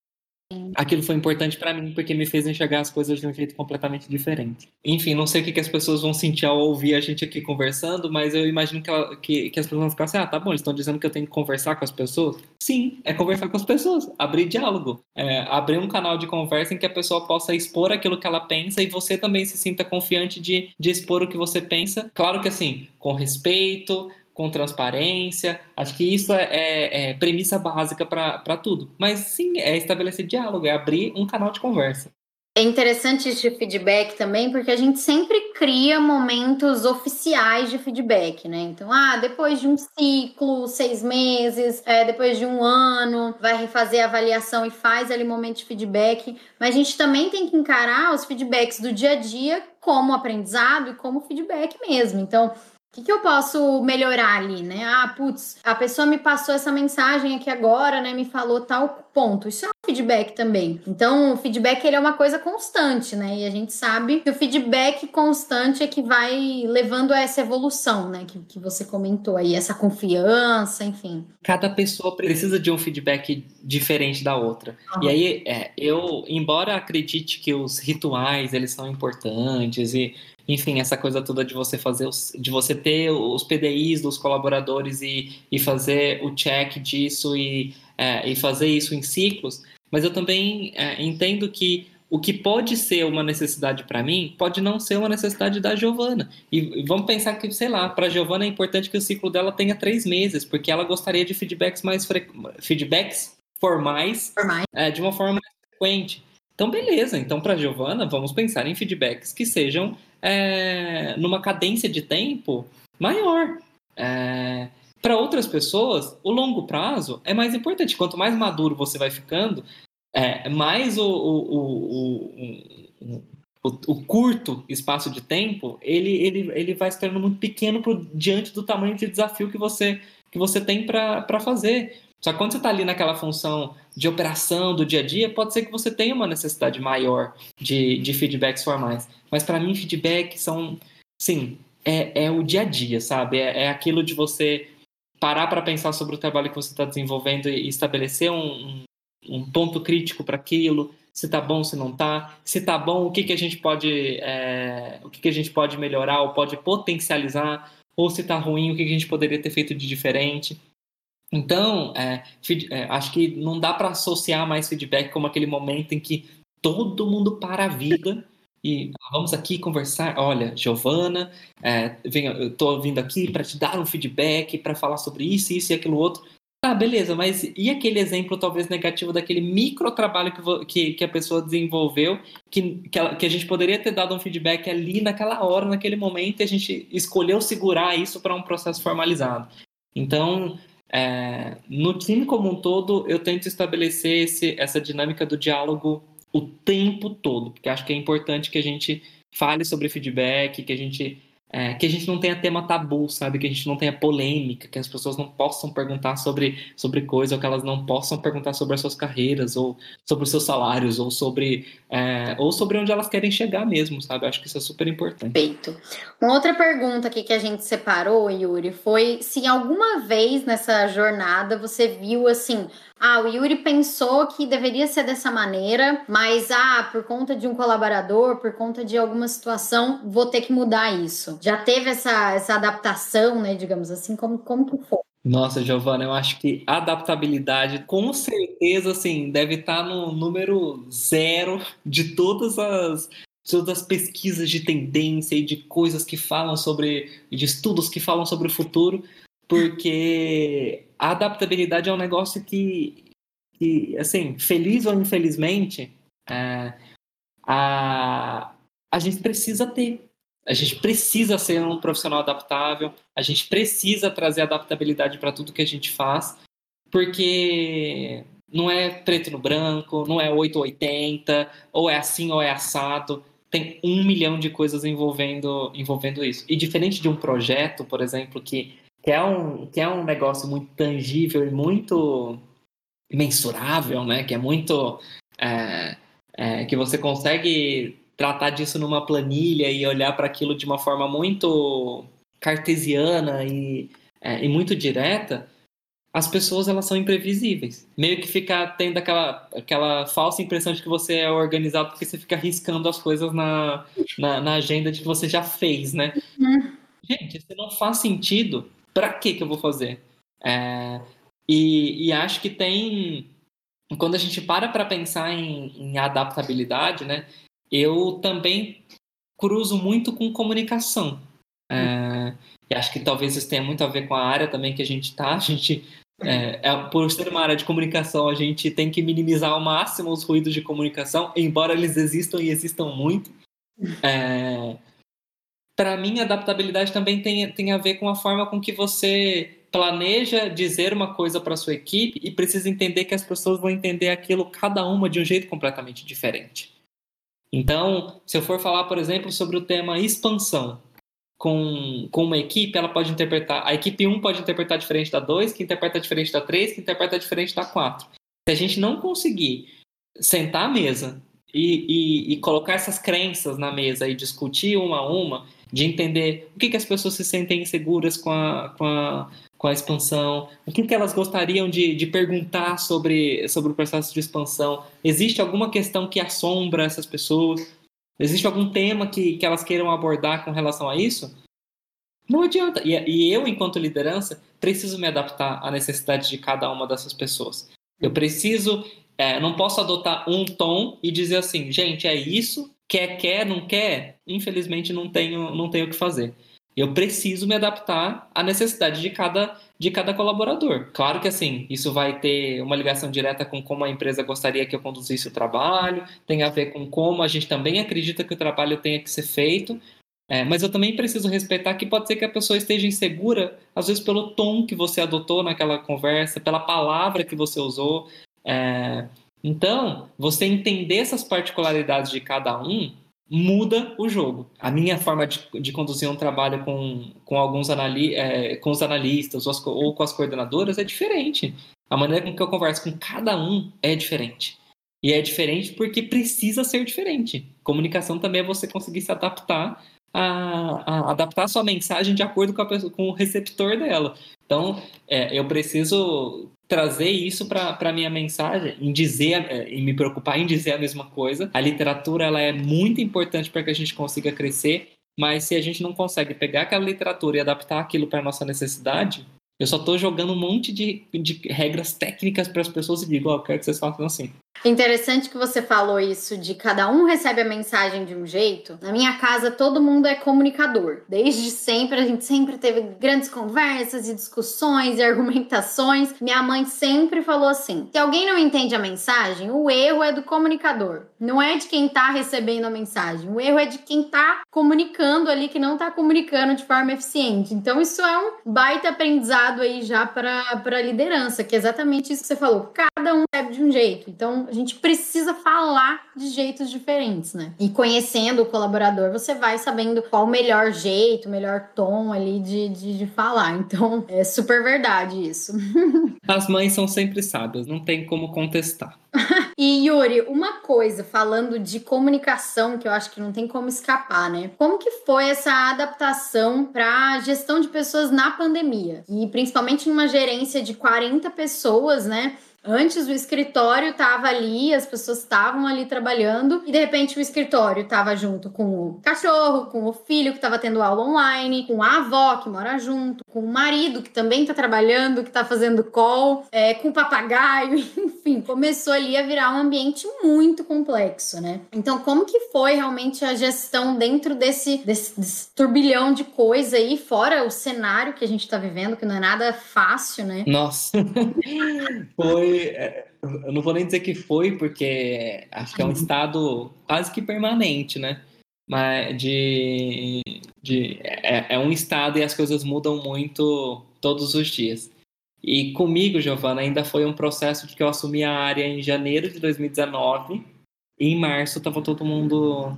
aquilo foi importante para mim porque me fez enxergar as coisas de um jeito completamente diferente. Enfim, não sei o que, que as pessoas vão sentir ao ouvir a gente aqui conversando, mas eu imagino que, que, que, as pessoas vão ficar assim: ah, tá bom, eles estão dizendo que eu tenho que conversar com as pessoas. Sim, é conversar com as pessoas, abrir diálogo, é, abrir um canal de conversa em que a pessoa possa expor aquilo que ela pensa e você também se sinta confiante de, de expor o que você pensa. Claro que assim, com respeito, com transparência. Acho que isso é, é, é premissa básica para tudo. Mas sim, é estabelecer diálogo, é abrir um canal de conversa. É interessante esse feedback também, porque a gente sempre cria momentos oficiais de feedback, né? Então, ah, depois de um ciclo, seis meses, é, depois de um ano, vai refazer a avaliação e faz ali momento de feedback. Mas a gente também tem que encarar os feedbacks do dia a dia como aprendizado e como feedback mesmo. Então, que, que eu posso melhorar ali, né? Ah, putz, a pessoa me passou essa mensagem aqui agora, né? Me falou tal ponto. Isso é um feedback também. Então, o feedback ele é uma coisa constante, né? E a gente sabe que o feedback constante é que vai levando a essa evolução, né? Que, que você comentou aí, essa confiança, enfim. Cada pessoa precisa de um feedback diferente da outra. Uhum. E aí, é, eu, embora acredite que os rituais eles são importantes e enfim, essa coisa toda de você fazer, os, de você ter os PDIs dos colaboradores e, e fazer o check disso e, é, e fazer isso em ciclos, mas eu também é, entendo que o que pode ser uma necessidade para mim pode não ser uma necessidade da Giovana. E, vamos pensar que, sei lá, para a Giovana é importante que o ciclo dela tenha três meses, porque ela gostaria de feedbacks mais fre... feedbacks formais, formais. É, de uma forma mais frequente. Então, beleza. Então, para Giovana, vamos pensar em feedbacks que sejam é, numa cadência de tempo maior. É, para outras pessoas, o longo prazo é mais importante. Quanto mais maduro você vai ficando, é, mais o, o, o, o, curto espaço de tempo ele, ele, ele vai se tornando muito pequeno pro, diante do tamanho de desafio que você, que você tem para fazer. Só que quando você está ali naquela função de operação do dia a dia, pode ser que você tenha uma necessidade maior de, de feedbacks formais. Mas para mim, feedback são, sim, é, é o dia a dia, sabe? É, é aquilo de você parar para pensar sobre o trabalho que você está desenvolvendo e estabelecer um, um ponto crítico para aquilo, se tá bom, se não tá, se tá bom, o que, que a gente pode, é, o que, que a gente pode melhorar ou pode potencializar, ou se tá ruim, o que, que a gente poderia ter feito de diferente. Então, é, é, acho que não dá para associar mais feedback como aquele momento em que todo mundo para a vida e vamos aqui conversar. Olha, Giovana, é, eu estou vindo aqui para te dar um feedback, para falar sobre isso, isso e aquilo outro. Tá, beleza, mas e aquele exemplo talvez negativo daquele micro trabalho que, que, que a pessoa desenvolveu, que, que, ela, que, a gente poderia ter dado um feedback ali naquela hora, naquele momento, e a gente escolheu segurar isso para um processo formalizado. Então, é, no time como um todo, eu tento estabelecer esse, essa dinâmica do diálogo o tempo todo, porque acho que é importante que a gente fale sobre feedback, que a gente é, que a gente não tenha tema tabu, sabe? Que a gente não tenha polêmica, que as pessoas não possam perguntar sobre, sobre coisa, ou que elas não possam perguntar sobre as suas carreiras, ou sobre os seus salários, ou sobre, é, ou sobre onde elas querem chegar mesmo, sabe? Acho que isso é super importante. Perfeito. Uma outra pergunta aqui que a gente separou, Yuri, foi se alguma vez nessa jornada você viu assim ah, o Yuri pensou que deveria ser dessa maneira, mas ah, por conta de um colaborador, por conta de alguma situação, vou ter que mudar isso. Já teve essa, essa adaptação, né, digamos assim, como, como que foi? Nossa, Giovana, eu acho que adaptabilidade, com certeza, assim, deve estar no número zero de todas as todas as pesquisas de tendência e de coisas que falam sobre, de estudos que falam sobre o futuro, porque a adaptabilidade é um negócio que, que assim, feliz ou infelizmente, é, a, a gente precisa ter. A gente precisa ser um profissional adaptável, a gente precisa trazer adaptabilidade para tudo que a gente faz, porque não é preto no branco, não é 880, ou é assim ou é assado. Tem um milhão de coisas envolvendo, envolvendo isso. E diferente de um projeto, por exemplo, que que é um, que é um negócio muito tangível e muito mensurável, né? Que é muito. É, é, que você consegue tratar disso numa planilha e olhar para aquilo de uma forma muito cartesiana e, é, e muito direta. as pessoas elas são imprevisíveis. Meio que fica tendo aquela, aquela falsa impressão de que você é organizado porque você fica riscando as coisas na, na, na agenda de que você já fez, né? Uhum. Gente, isso não faz sentido. Para que que eu vou fazer? É, e, e acho que tem quando a gente para para pensar em, em, adaptabilidade, né? Eu também cruzo muito com comunicação. É, e acho que talvez isso tenha muito a ver com a área também que a gente está. A gente é, é, por ser uma área de comunicação, a gente tem que minimizar ao máximo os ruídos de comunicação, embora eles existam e existam muito. É, Para mim, adaptabilidade também tem, tem a ver com a forma com que você planeja dizer uma coisa para sua equipe e precisa entender que as pessoas vão entender aquilo, cada uma, de um jeito completamente diferente. Então, se eu for falar, por exemplo, sobre o tema expansão, com, com uma equipe, ela pode interpretar. A equipe 1 pode interpretar diferente da 2, que interpreta diferente da 3, que interpreta diferente da 4. Se a gente não conseguir sentar à mesa e, e, e, colocar essas crenças na mesa e discutir uma a uma, de entender o que, que as pessoas se sentem inseguras com a, com a, com a expansão, o que, que elas gostariam de, de perguntar sobre, sobre o processo de expansão, existe alguma questão que assombra essas pessoas, Existe algum tema que, que elas queiram abordar com relação a isso? Não adianta. E, e eu, enquanto liderança, preciso me adaptar à necessidade de cada uma dessas pessoas. Eu preciso, é, não posso adotar um tom e dizer assim, gente, é isso, quer, quer, não quer. Infelizmente, não tenho, não tenho o que fazer. Eu preciso me adaptar à necessidade de cada, de cada colaborador. Claro que assim, isso vai ter uma ligação direta com como a empresa gostaria que eu conduzisse o trabalho, tem a ver com como a gente também acredita que o trabalho tenha que ser feito. É, mas eu também preciso respeitar que pode ser que a pessoa esteja insegura, às vezes pelo tom que você adotou naquela conversa, pela palavra que você usou. É, então, você entender essas particularidades de cada um muda o jogo. A minha forma de, de conduzir um trabalho com, com alguns anali é, com os analistas ou, as, ou com as coordenadoras é diferente. A maneira com que eu converso com cada um é diferente. E é diferente porque precisa ser diferente. Comunicação também é você conseguir se adaptar a, a adaptar a sua mensagem de acordo com, com o receptor dela. Então, é, eu preciso trazer isso para a minha mensagem, em dizer, é, em me preocupar em dizer a mesma coisa. A literatura ela é muito importante para que a gente consiga crescer, mas se a gente não consegue pegar aquela literatura e adaptar aquilo para nossa necessidade, eu só estou jogando um monte de, de regras técnicas para as pessoas e digo, ó, oh, quero que vocês façam assim. Interessante que você falou isso de cada um recebe a mensagem de um jeito. Na minha casa, todo mundo é comunicador. Desde sempre, a gente sempre teve grandes conversas e discussões e argumentações. Minha mãe sempre falou assim: se alguém não entende a mensagem, o erro é do comunicador. Não é de quem tá recebendo a mensagem. O erro é de quem tá comunicando ali, que não tá comunicando de forma eficiente. Então, isso é um baita aprendizado aí já para a liderança, que é exatamente isso que você falou. Cada um recebe de um jeito. Então, gente precisa falar de jeitos diferentes, né? E conhecendo o colaborador, você vai sabendo qual o melhor jeito, o melhor tom ali de, de, de falar. Então, é super verdade isso. As mães são sempre sábias, não tem como contestar. e Yuri, uma coisa falando de comunicação que eu acho que não tem como escapar, né? Como que foi essa adaptação para gestão de pessoas na pandemia? E principalmente numa gerência de 40 pessoas, né? Antes o escritório estava ali, as pessoas estavam ali trabalhando e de repente o escritório estava junto com o cachorro, com o filho que estava tendo aula online, com a avó que mora junto, com o marido que também está trabalhando, que está fazendo call, é, com o papagaio, enfim, começou ali a virar um ambiente muito complexo, né? Então, como que foi realmente a gestão dentro desse, desse, desse turbilhão de coisa aí, fora o cenário que a gente está vivendo, que não é nada fácil, né? Nossa, foi é, eu não vou nem dizer que foi, porque acho que é um estado quase que permanente, né? Mas de, de é, é um estado e as coisas mudam muito todos os dias. E comigo, Giovana, ainda foi um processo de que eu assumi a área em janeiro de 2019 e em março tava todo mundo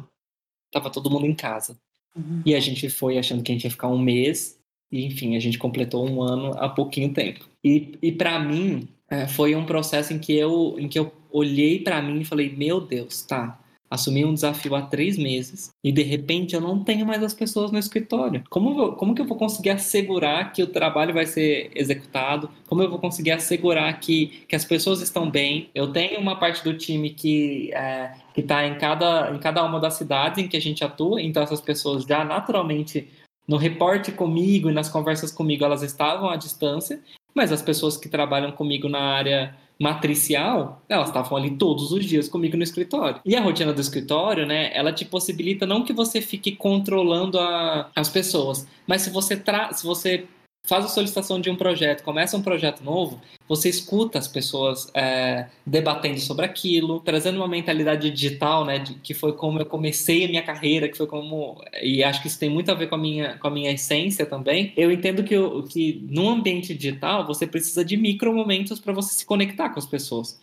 tava todo mundo em casa. Uhum. E a gente foi achando que a gente ia ficar um mês e enfim, a gente completou um ano há pouquinho tempo. E, e para mim, é, foi um processo em que eu, em que eu olhei para mim e falei: Meu Deus, tá. assumi um desafio há três meses e de repente eu não tenho mais as pessoas no escritório. Como, eu, como que eu vou conseguir assegurar que o trabalho vai ser executado? Como eu vou conseguir assegurar que, que as pessoas estão bem? Eu tenho uma parte do time que é, está em cada, em cada uma das cidades em que a gente atua, então essas pessoas já naturalmente no reporte comigo e nas conversas comigo elas estavam à distância, mas as pessoas que trabalham comigo na área matricial, elas estavam ali todos os dias comigo no escritório. E a rotina do escritório, né, ela te possibilita não que você fique controlando a, as pessoas, mas se você, tra se você faz a solicitação de um projeto, começa um projeto novo, você escuta as pessoas é, debatendo sobre aquilo, trazendo uma mentalidade digital, né, de, que foi como eu comecei a minha carreira, que foi como e acho que isso tem muito a ver com a minha com a minha essência também. Eu entendo que que num ambiente digital você precisa de micro momentos para você se conectar com as pessoas.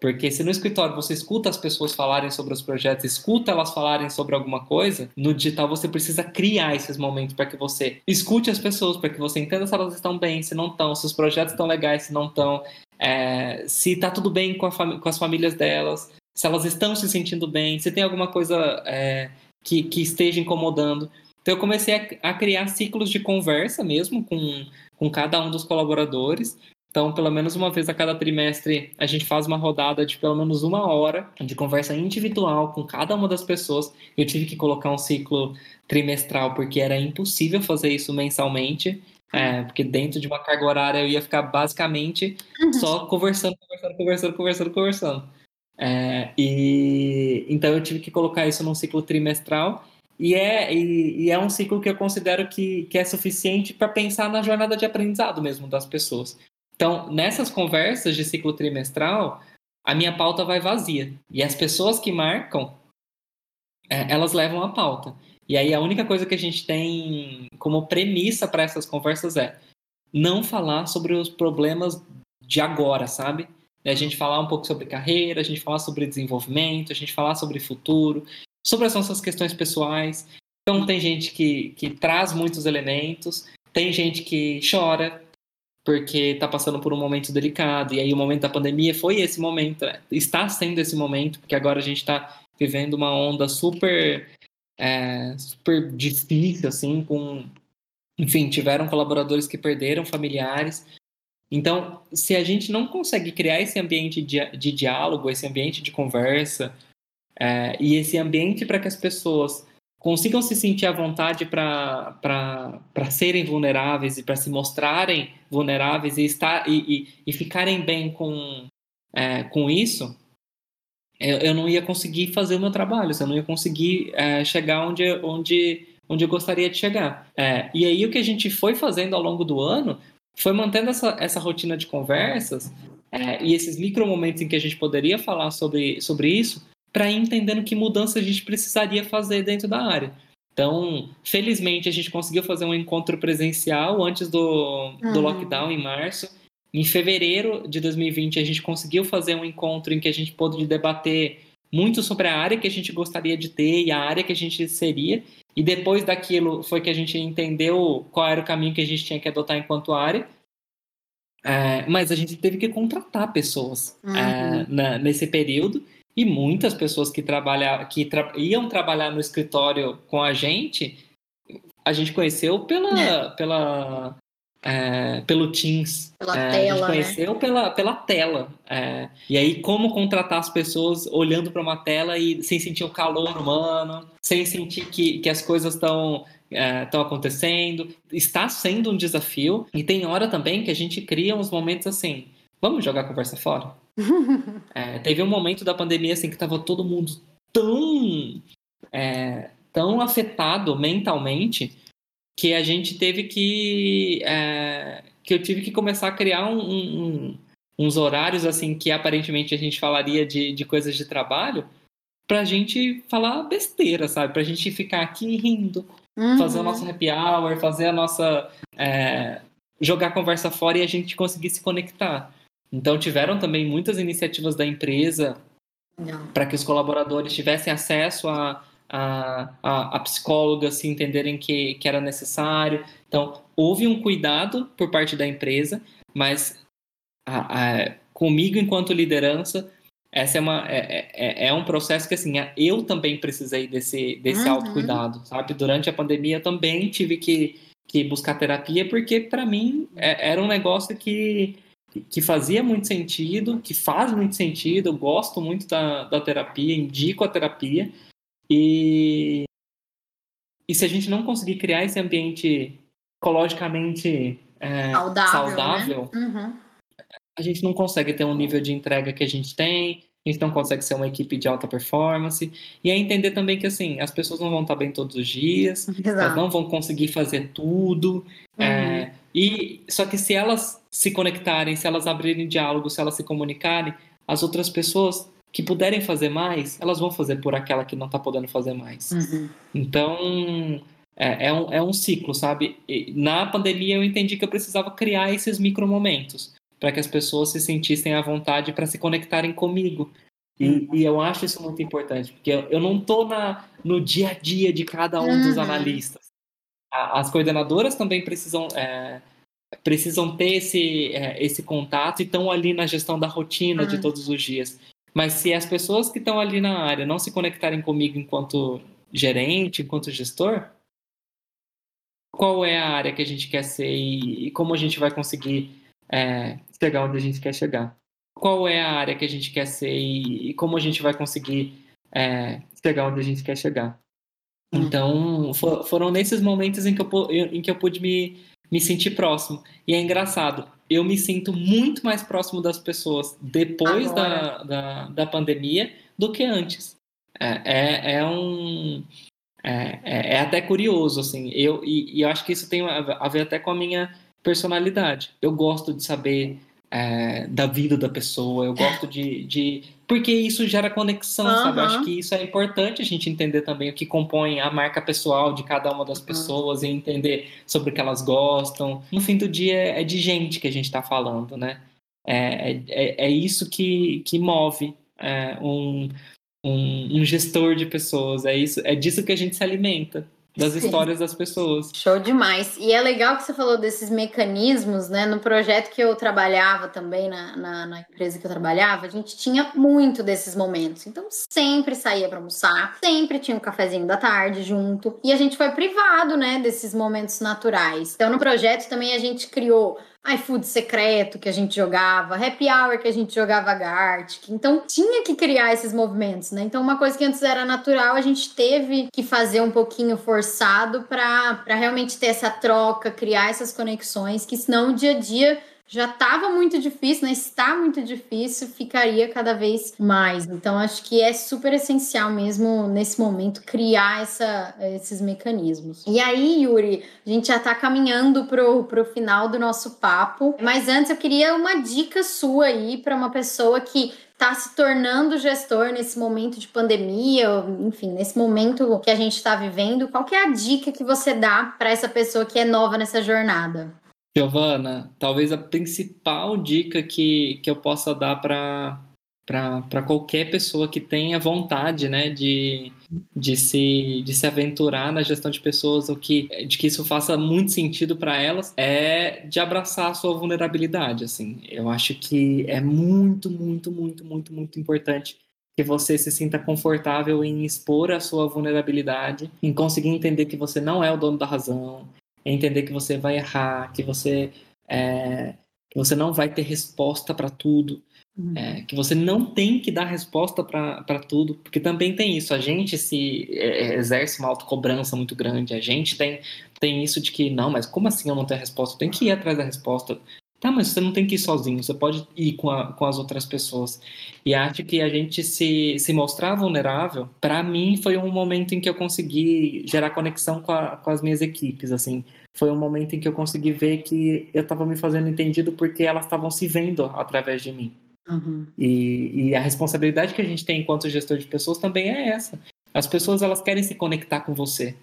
Porque se no escritório você escuta as pessoas falarem sobre os projetos, escuta elas falarem sobre alguma coisa, no digital você precisa criar esses momentos para que você escute as pessoas, para que você entenda se elas estão bem, se não estão, se os projetos estão legais, se não estão, é, se está tudo bem com, com, as famílias delas, se elas estão se sentindo bem, se tem alguma coisa é, que, que, esteja incomodando. Então eu comecei a, a criar ciclos de conversa mesmo com, com cada um dos colaboradores então, pelo menos uma vez a cada trimestre, a gente faz uma rodada de pelo menos uma hora de conversa individual com cada uma das pessoas. Eu tive que colocar um ciclo trimestral porque era impossível fazer isso mensalmente. É, porque dentro de uma carga horária eu ia ficar basicamente uhum. só conversando, conversando, conversando, conversando, conversando. É, e então eu tive que colocar isso num ciclo trimestral e é, e, e é um ciclo que eu considero que, que é suficiente para pensar na jornada de aprendizado mesmo das pessoas. Então, nessas conversas de ciclo trimestral, a minha pauta vai vazia. E as pessoas que marcam, é, elas levam a pauta. E aí a única coisa que a gente tem como premissa para essas conversas é não falar sobre os problemas de agora, sabe? A gente falar um pouco sobre carreira, a gente falar sobre desenvolvimento, a gente falar sobre futuro, sobre as nossas questões pessoais. Então tem gente que, que traz muitos elementos, tem gente que chora, porque está passando por um momento delicado. E aí o momento da pandemia foi esse momento, é, está sendo esse momento, porque agora a gente está vivendo uma onda super, é, super difícil, assim, com... Enfim, tiveram colaboradores que perderam familiares. Então, se a gente não consegue criar esse ambiente de, de diálogo, esse ambiente de conversa, é, e esse ambiente para que as pessoas consigam se sentir à vontade para serem vulneráveis e para se mostrarem vulneráveis e, estar, e, e, e ficarem bem com, é, com isso, eu, eu, não ia conseguir fazer o meu trabalho, eu não ia conseguir é, chegar onde, onde, onde eu gostaria de chegar. É, e aí o que a gente foi fazendo ao longo do ano foi mantendo essa, essa rotina de conversas é, e esses micro momentos em que a gente poderia falar sobre, sobre isso, para ir entendendo que mudança a gente precisaria fazer dentro da área. Então, felizmente, a gente conseguiu fazer um encontro presencial antes do, uhum. do lockdown, em março. Em fevereiro de 2020, a gente conseguiu fazer um encontro em que a gente pôde debater muito sobre a área que a gente gostaria de ter e a área que a gente seria. E depois daquilo foi que a gente entendeu qual era o caminho que a gente tinha que adotar enquanto área. É, mas a gente teve que contratar pessoas uhum. é, na, nesse período e muitas pessoas que, trabalha, que tra iam trabalhar no escritório com a gente, a gente conheceu pela, pela, é, pelo Teams. Pela é, tela, a gente conheceu né? pela, pela tela. É, e aí, como contratar as pessoas olhando para uma tela e sem sentir o calor humano, sem sentir que, que as coisas estão estão é, acontecendo. Está sendo um desafio. E tem hora também que a gente cria uns momentos assim. Vamos jogar a conversa fora? É, teve um momento da pandemia assim que estava todo mundo tão é, tão afetado mentalmente que a gente teve que é, que eu tive que começar a criar um, um, uns horários assim que aparentemente a gente falaria de, de coisas de trabalho pra gente falar besteira, sabe? Pra gente ficar aqui rindo, uhum. fazer o nosso happy hour, fazer a nossa. É, jogar a conversa fora e a gente conseguir se conectar. Então, tiveram também muitas iniciativas da empresa para que os colaboradores tivessem acesso a, a, a, a psicólogas, se entenderem que, que era necessário. Então, houve um cuidado por parte da empresa, mas a, a, comigo, enquanto liderança, essa é uma é, é, é, um processo que assim eu também precisei desse desse uhum. autocuidado sabe durante a pandemia eu também tive que, que buscar terapia porque para mim é, era um negócio que que fazia muito sentido que faz muito sentido eu gosto muito da, da terapia indico a terapia e e se a gente não conseguir criar esse ambiente ecologicamente é, saudável, saudável né? uhum a gente não consegue ter um nível de entrega que a gente tem, a gente não consegue ser uma equipe de alta performance. E é entender também que, assim, as pessoas não vão estar bem todos os dias, Exato. elas não vão conseguir fazer tudo. Uhum. É, e Só que se elas se conectarem, se elas abrirem diálogo, se elas se comunicarem, as outras pessoas que puderem fazer mais, elas vão fazer por aquela que não está podendo fazer mais. Uhum. Então, é, é, um, é um ciclo, sabe? E na pandemia eu entendi que eu precisava criar esses micro momentos para que as pessoas se sentissem à vontade para se conectarem comigo. E, uhum. e, eu acho isso muito importante, porque eu, eu não estou no dia a dia de cada um uhum. dos analistas. As coordenadoras também precisam, é, precisam ter esse, é, esse contato e estão ali na gestão da rotina uhum. de todos os dias. Mas se as pessoas que estão ali na área não se conectarem comigo enquanto gerente, enquanto gestor, qual é a área que a gente quer ser e, e como a gente vai conseguir é, chegar onde a gente quer chegar. Qual é a área que a gente quer ser e, e como a gente vai conseguir é, chegar onde a gente quer chegar. Hum. Então, for, foram nesses momentos em que eu, em que eu pude me, me sentir próximo. E é engraçado, eu me sinto muito mais próximo das pessoas depois da, da, da, pandemia do que antes. É, é, é um. É, é, é, até curioso, assim. Eu, e, e eu acho que isso tem a ver até com a minha personalidade. Eu gosto de saber é, da vida da pessoa, eu gosto de, de. Porque isso gera conexão, uhum. sabe? Eu acho que isso é importante a gente entender também o que compõe a marca pessoal de cada uma das pessoas uhum. e entender sobre o que elas gostam. No fim do dia é de gente que a gente está falando, né? É, é, é isso que, que move é, um, um, um gestor de pessoas, é, isso, é disso que a gente se alimenta das Sim. histórias das pessoas. Show demais. E é legal que você falou desses mecanismos, né? No projeto que eu trabalhava também, na, na, na empresa que eu trabalhava, a gente tinha muito desses momentos. Então, sempre saía para almoçar, sempre tinha um cafezinho da tarde junto. E a gente foi privado, né, desses momentos naturais. Então, no projeto também a gente criou iFood secreto que a gente jogava, happy hour que a gente jogava Gartic. Então tinha que criar esses movimentos, né? Então uma coisa que antes era natural, a gente teve que fazer um pouquinho forçado para realmente ter essa troca, criar essas conexões, que senão o dia a dia já estava muito difícil, né? Está muito difícil, ficaria cada vez mais. Então, acho que é super essencial mesmo nesse momento criar essa, esses mecanismos. E aí, Yuri, a gente já está caminhando pro, pro final do nosso papo. Mas antes eu queria uma dica sua aí para uma pessoa que está se tornando gestor nesse momento de pandemia, enfim, nesse momento que a gente está vivendo, qual é a dica que você dá para essa pessoa que é nova nessa jornada? Giovana, talvez a principal dica que, que eu possa dar para qualquer pessoa que tenha vontade né, de, de, se, de se aventurar na gestão de pessoas, ou que, de que isso faça muito sentido para elas, é de abraçar a sua vulnerabilidade. Assim. Eu acho que é muito, muito, muito, muito, muito importante que você se sinta confortável em expor a sua vulnerabilidade, em conseguir entender que você não é o dono da razão, entender que você vai errar, que você, é, que você não vai ter resposta para tudo, uhum. é, que você não tem que dar resposta para tudo, porque também tem isso, a gente se é, exerce uma autocobrança muito grande, a gente tem, tem isso de que, não, mas como assim eu não tenho resposta? Eu tenho que ir atrás da resposta. Tá, mas você não tem que ir sozinho, você pode ir com, a, com as outras pessoas. E acho que a gente se, se mostrar vulnerável, para mim, foi um momento em que eu consegui gerar conexão com, a, com as minhas equipes, assim. Foi um momento em que eu consegui ver que eu estava me fazendo entendido porque elas estavam se vendo através de mim. Uhum. E, e a responsabilidade que a gente tem enquanto gestor de pessoas também é essa. As pessoas, elas querem se conectar com você.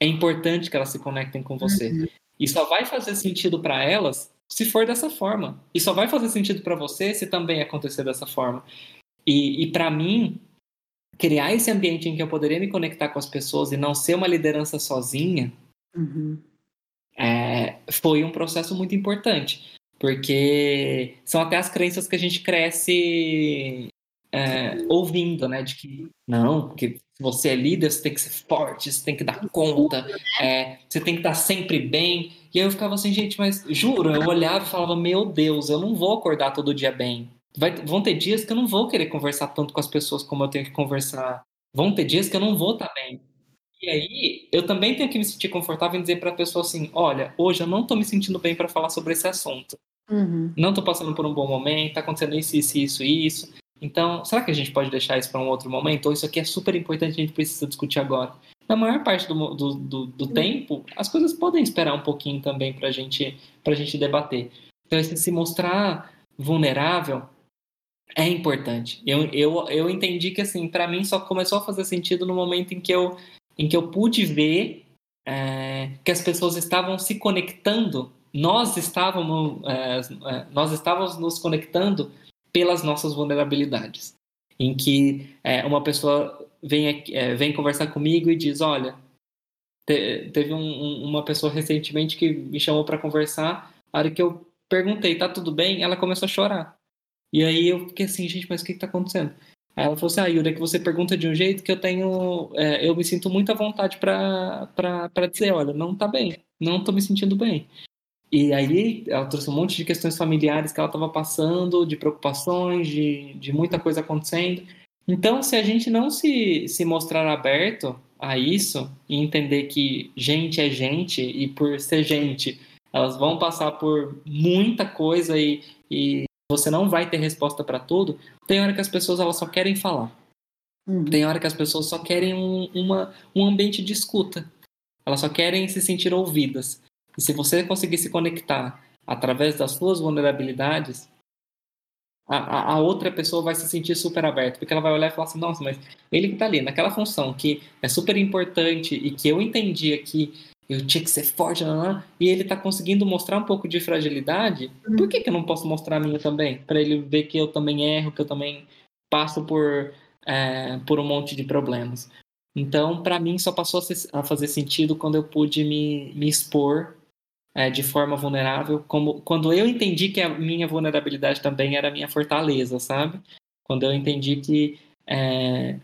É importante que elas se conectem com você. Uhum. E só vai fazer sentido para elas se for dessa forma. E só vai fazer sentido para você se também acontecer dessa forma. E, e para mim, criar esse ambiente em que eu poderia me conectar com as pessoas e não ser uma liderança sozinha uhum. é, foi um processo muito importante. Porque são até as crenças que a gente cresce é, ouvindo, né? De que não, porque se você é líder, você tem que ser forte, você tem que dar conta, é, você tem que estar sempre bem. E aí eu ficava assim, gente, mas juro, eu olhava e falava, meu Deus, eu não vou acordar todo dia bem. Vai, vão ter dias que eu não vou querer conversar tanto com as pessoas como eu tenho que conversar. Vão ter dias que eu não vou estar bem. E aí, eu também tenho que me sentir confortável em dizer para a pessoa assim: olha, hoje eu não estou me sentindo bem para falar sobre esse assunto. Uhum. Não estou passando por um bom momento, está acontecendo isso, isso, isso, isso. Então, será que a gente pode deixar isso para um outro momento? Ou isso aqui é super importante, a gente precisa discutir agora? Na maior parte do, do, do, do tempo, as coisas podem esperar um pouquinho também para gente, a gente debater. Então, esse se mostrar vulnerável é importante. Eu, eu, eu entendi que, assim, para mim só começou a fazer sentido no momento em que eu, em que eu pude ver é, que as pessoas estavam se conectando, nós estávamos, é, é nós estávamos nos conectando pelas nossas vulnerabilidades. Em que é, uma pessoa vem, é, vem conversar comigo e diz: Olha, te, teve um, um, uma pessoa recentemente que me chamou para conversar. A hora que eu perguntei: Tá tudo bem? Ela começou a chorar. E aí eu fiquei assim: Gente, mas o que está acontecendo? Aí ela falou assim: Ah, Yuri, é que você pergunta de um jeito que eu tenho. É, eu me sinto muita vontade para dizer: Olha, não tá bem, não tô me sentindo bem. E aí ela trouxe um monte de questões familiares que ela estava passando, de preocupações, de, de muita coisa acontecendo. Então, se a gente não se, se mostrar aberto a isso e entender que gente é gente e por ser gente, elas vão passar por muita coisa e, e você não vai ter resposta para tudo, tem hora que as pessoas elas só querem falar. Uhum. Tem hora que as pessoas só querem um, uma, um ambiente de escuta. Elas só querem se sentir ouvidas. E se você conseguir se conectar através das suas vulnerabilidades, a, a, outra pessoa vai se sentir super aberta, porque ela vai olhar e falar assim, nossa, mas ele que tá ali, naquela função que é super importante e que eu entendia que eu tinha que ser forte, e ele tá conseguindo mostrar um pouco de fragilidade, uhum. por que, que eu não posso mostrar a minha também? Para ele ver que eu também erro, que eu também passo por, é, por um monte de problemas. Então, para mim, só passou a, fazer sentido quando eu pude me, me expor é, de forma vulnerável, como quando eu entendi que a minha vulnerabilidade também era minha fortaleza, sabe? Quando eu entendi que é,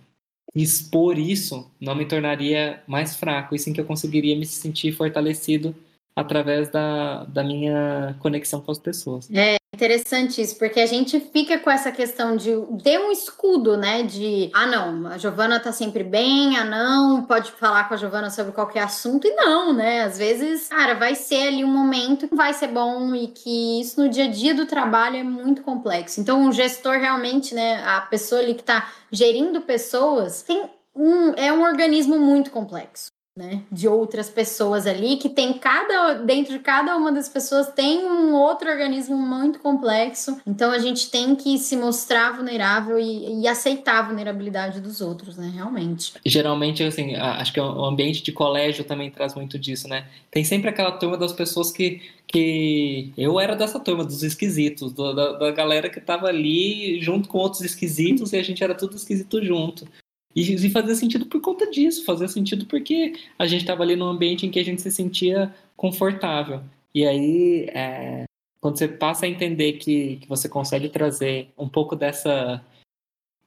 expor isso não me tornaria mais fraco, e sim que eu conseguiria me sentir fortalecido através da, da minha conexão com as pessoas. É interessante isso, porque a gente fica com essa questão de ter um escudo, né? De ah, não, a Giovana tá sempre bem, ah, não, pode falar com a Giovana sobre qualquer assunto, e não, né? Às vezes, cara, vai ser ali um momento que vai ser bom e que isso no dia a dia do trabalho é muito complexo. Então, o gestor realmente, né, a pessoa ali que tá gerindo pessoas, tem um, é um organismo muito complexo né, de outras pessoas ali, que tem cada dentro de cada uma das pessoas tem um outro organismo muito complexo. Então a gente tem que se mostrar vulnerável e, e aceitar a vulnerabilidade dos outros, né, realmente. Geralmente, assim, acho que o ambiente de colégio também traz muito disso, né? Tem sempre aquela turma das pessoas que que eu era dessa turma dos esquisitos, do, da, da galera que tava ali junto com outros esquisitos e a gente era tudo esquisito junto. E, e fazia sentido por conta disso, fazia sentido porque a gente estava ali num ambiente em que a gente se sentia confortável. E aí, é, quando você passa a entender que, que você consegue trazer um pouco dessa.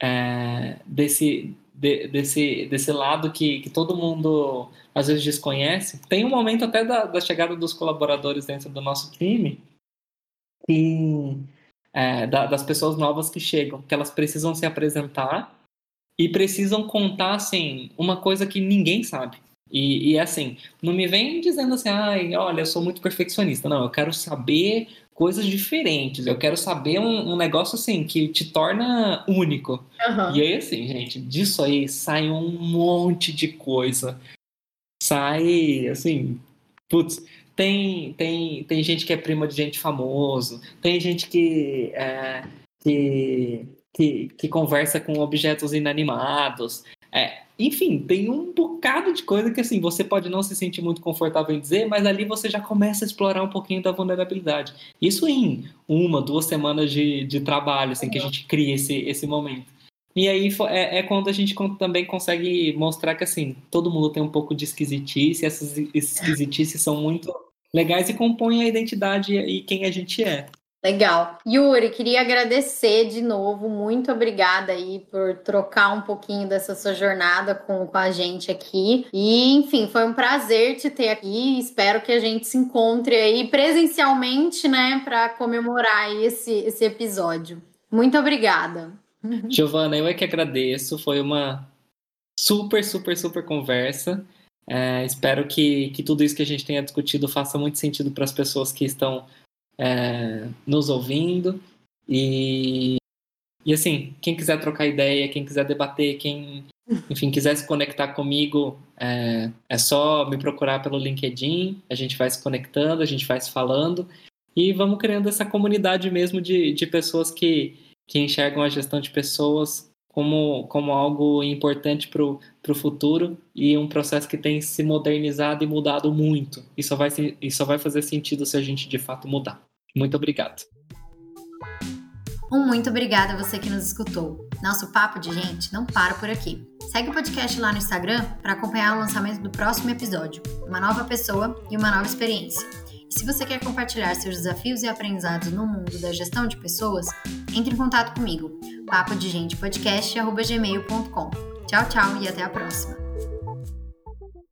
É, desse, de, desse, desse lado que, que todo mundo às vezes desconhece, tem um momento até da, da chegada dos colaboradores dentro do nosso time. É, da, das pessoas novas que chegam, que elas precisam se apresentar e precisam contar, assim, uma coisa que ninguém sabe. E, e assim, não me vem dizendo assim, ai, olha, eu sou muito perfeccionista. Não, eu quero saber coisas diferentes. Eu quero saber um, um negócio assim que te torna único. Uhum. E aí, assim, gente, disso aí sai um monte de coisa. Sai, assim, putz, tem, tem, tem gente que é prima de gente famoso, tem gente que, é, que que, que conversa com objetos inanimados. É, enfim, tem um bocado de coisa que assim você pode não se sentir muito confortável em dizer, mas ali você já começa a explorar um pouquinho da vulnerabilidade. Isso em uma, duas semanas de, de trabalho, assim, que a gente cria esse, esse momento. E aí é, é, quando a gente também consegue mostrar que assim, todo mundo tem um pouco de esquisitice, essas esquisitices são muito legais e compõem a identidade e quem a gente é. Legal. Yuri, queria agradecer de novo. Muito obrigada aí por trocar um pouquinho dessa sua jornada com, com a gente aqui. E, enfim, foi um prazer te ter aqui. Espero que a gente se encontre aí presencialmente, né, para comemorar esse, esse episódio. Muito obrigada. Giovana, eu é que agradeço. Foi uma super, super, super conversa. É, espero que, que tudo isso que a gente tenha discutido faça muito sentido para as pessoas que estão é, nos ouvindo. E, e assim, quem quiser trocar ideia, quem quiser debater, quem enfim quiser se conectar comigo, é, é só me procurar pelo LinkedIn. A gente vai se conectando, a gente vai se falando e vamos criando essa comunidade mesmo de, de pessoas que, que enxergam a gestão de pessoas como, como algo importante para o futuro e um processo que tem se modernizado e mudado muito. E só, vai, e só vai fazer sentido se a gente de fato mudar. Muito obrigado. Um muito obrigada a você que nos escutou. Nosso papo de gente não para por aqui. Segue o podcast lá no Instagram para acompanhar o lançamento do próximo episódio, uma nova pessoa e uma nova experiência. Se você quer compartilhar seus desafios e aprendizados no mundo da gestão de pessoas, entre em contato comigo, papo de gente podcast@gmail.com. Tchau, tchau e até a próxima.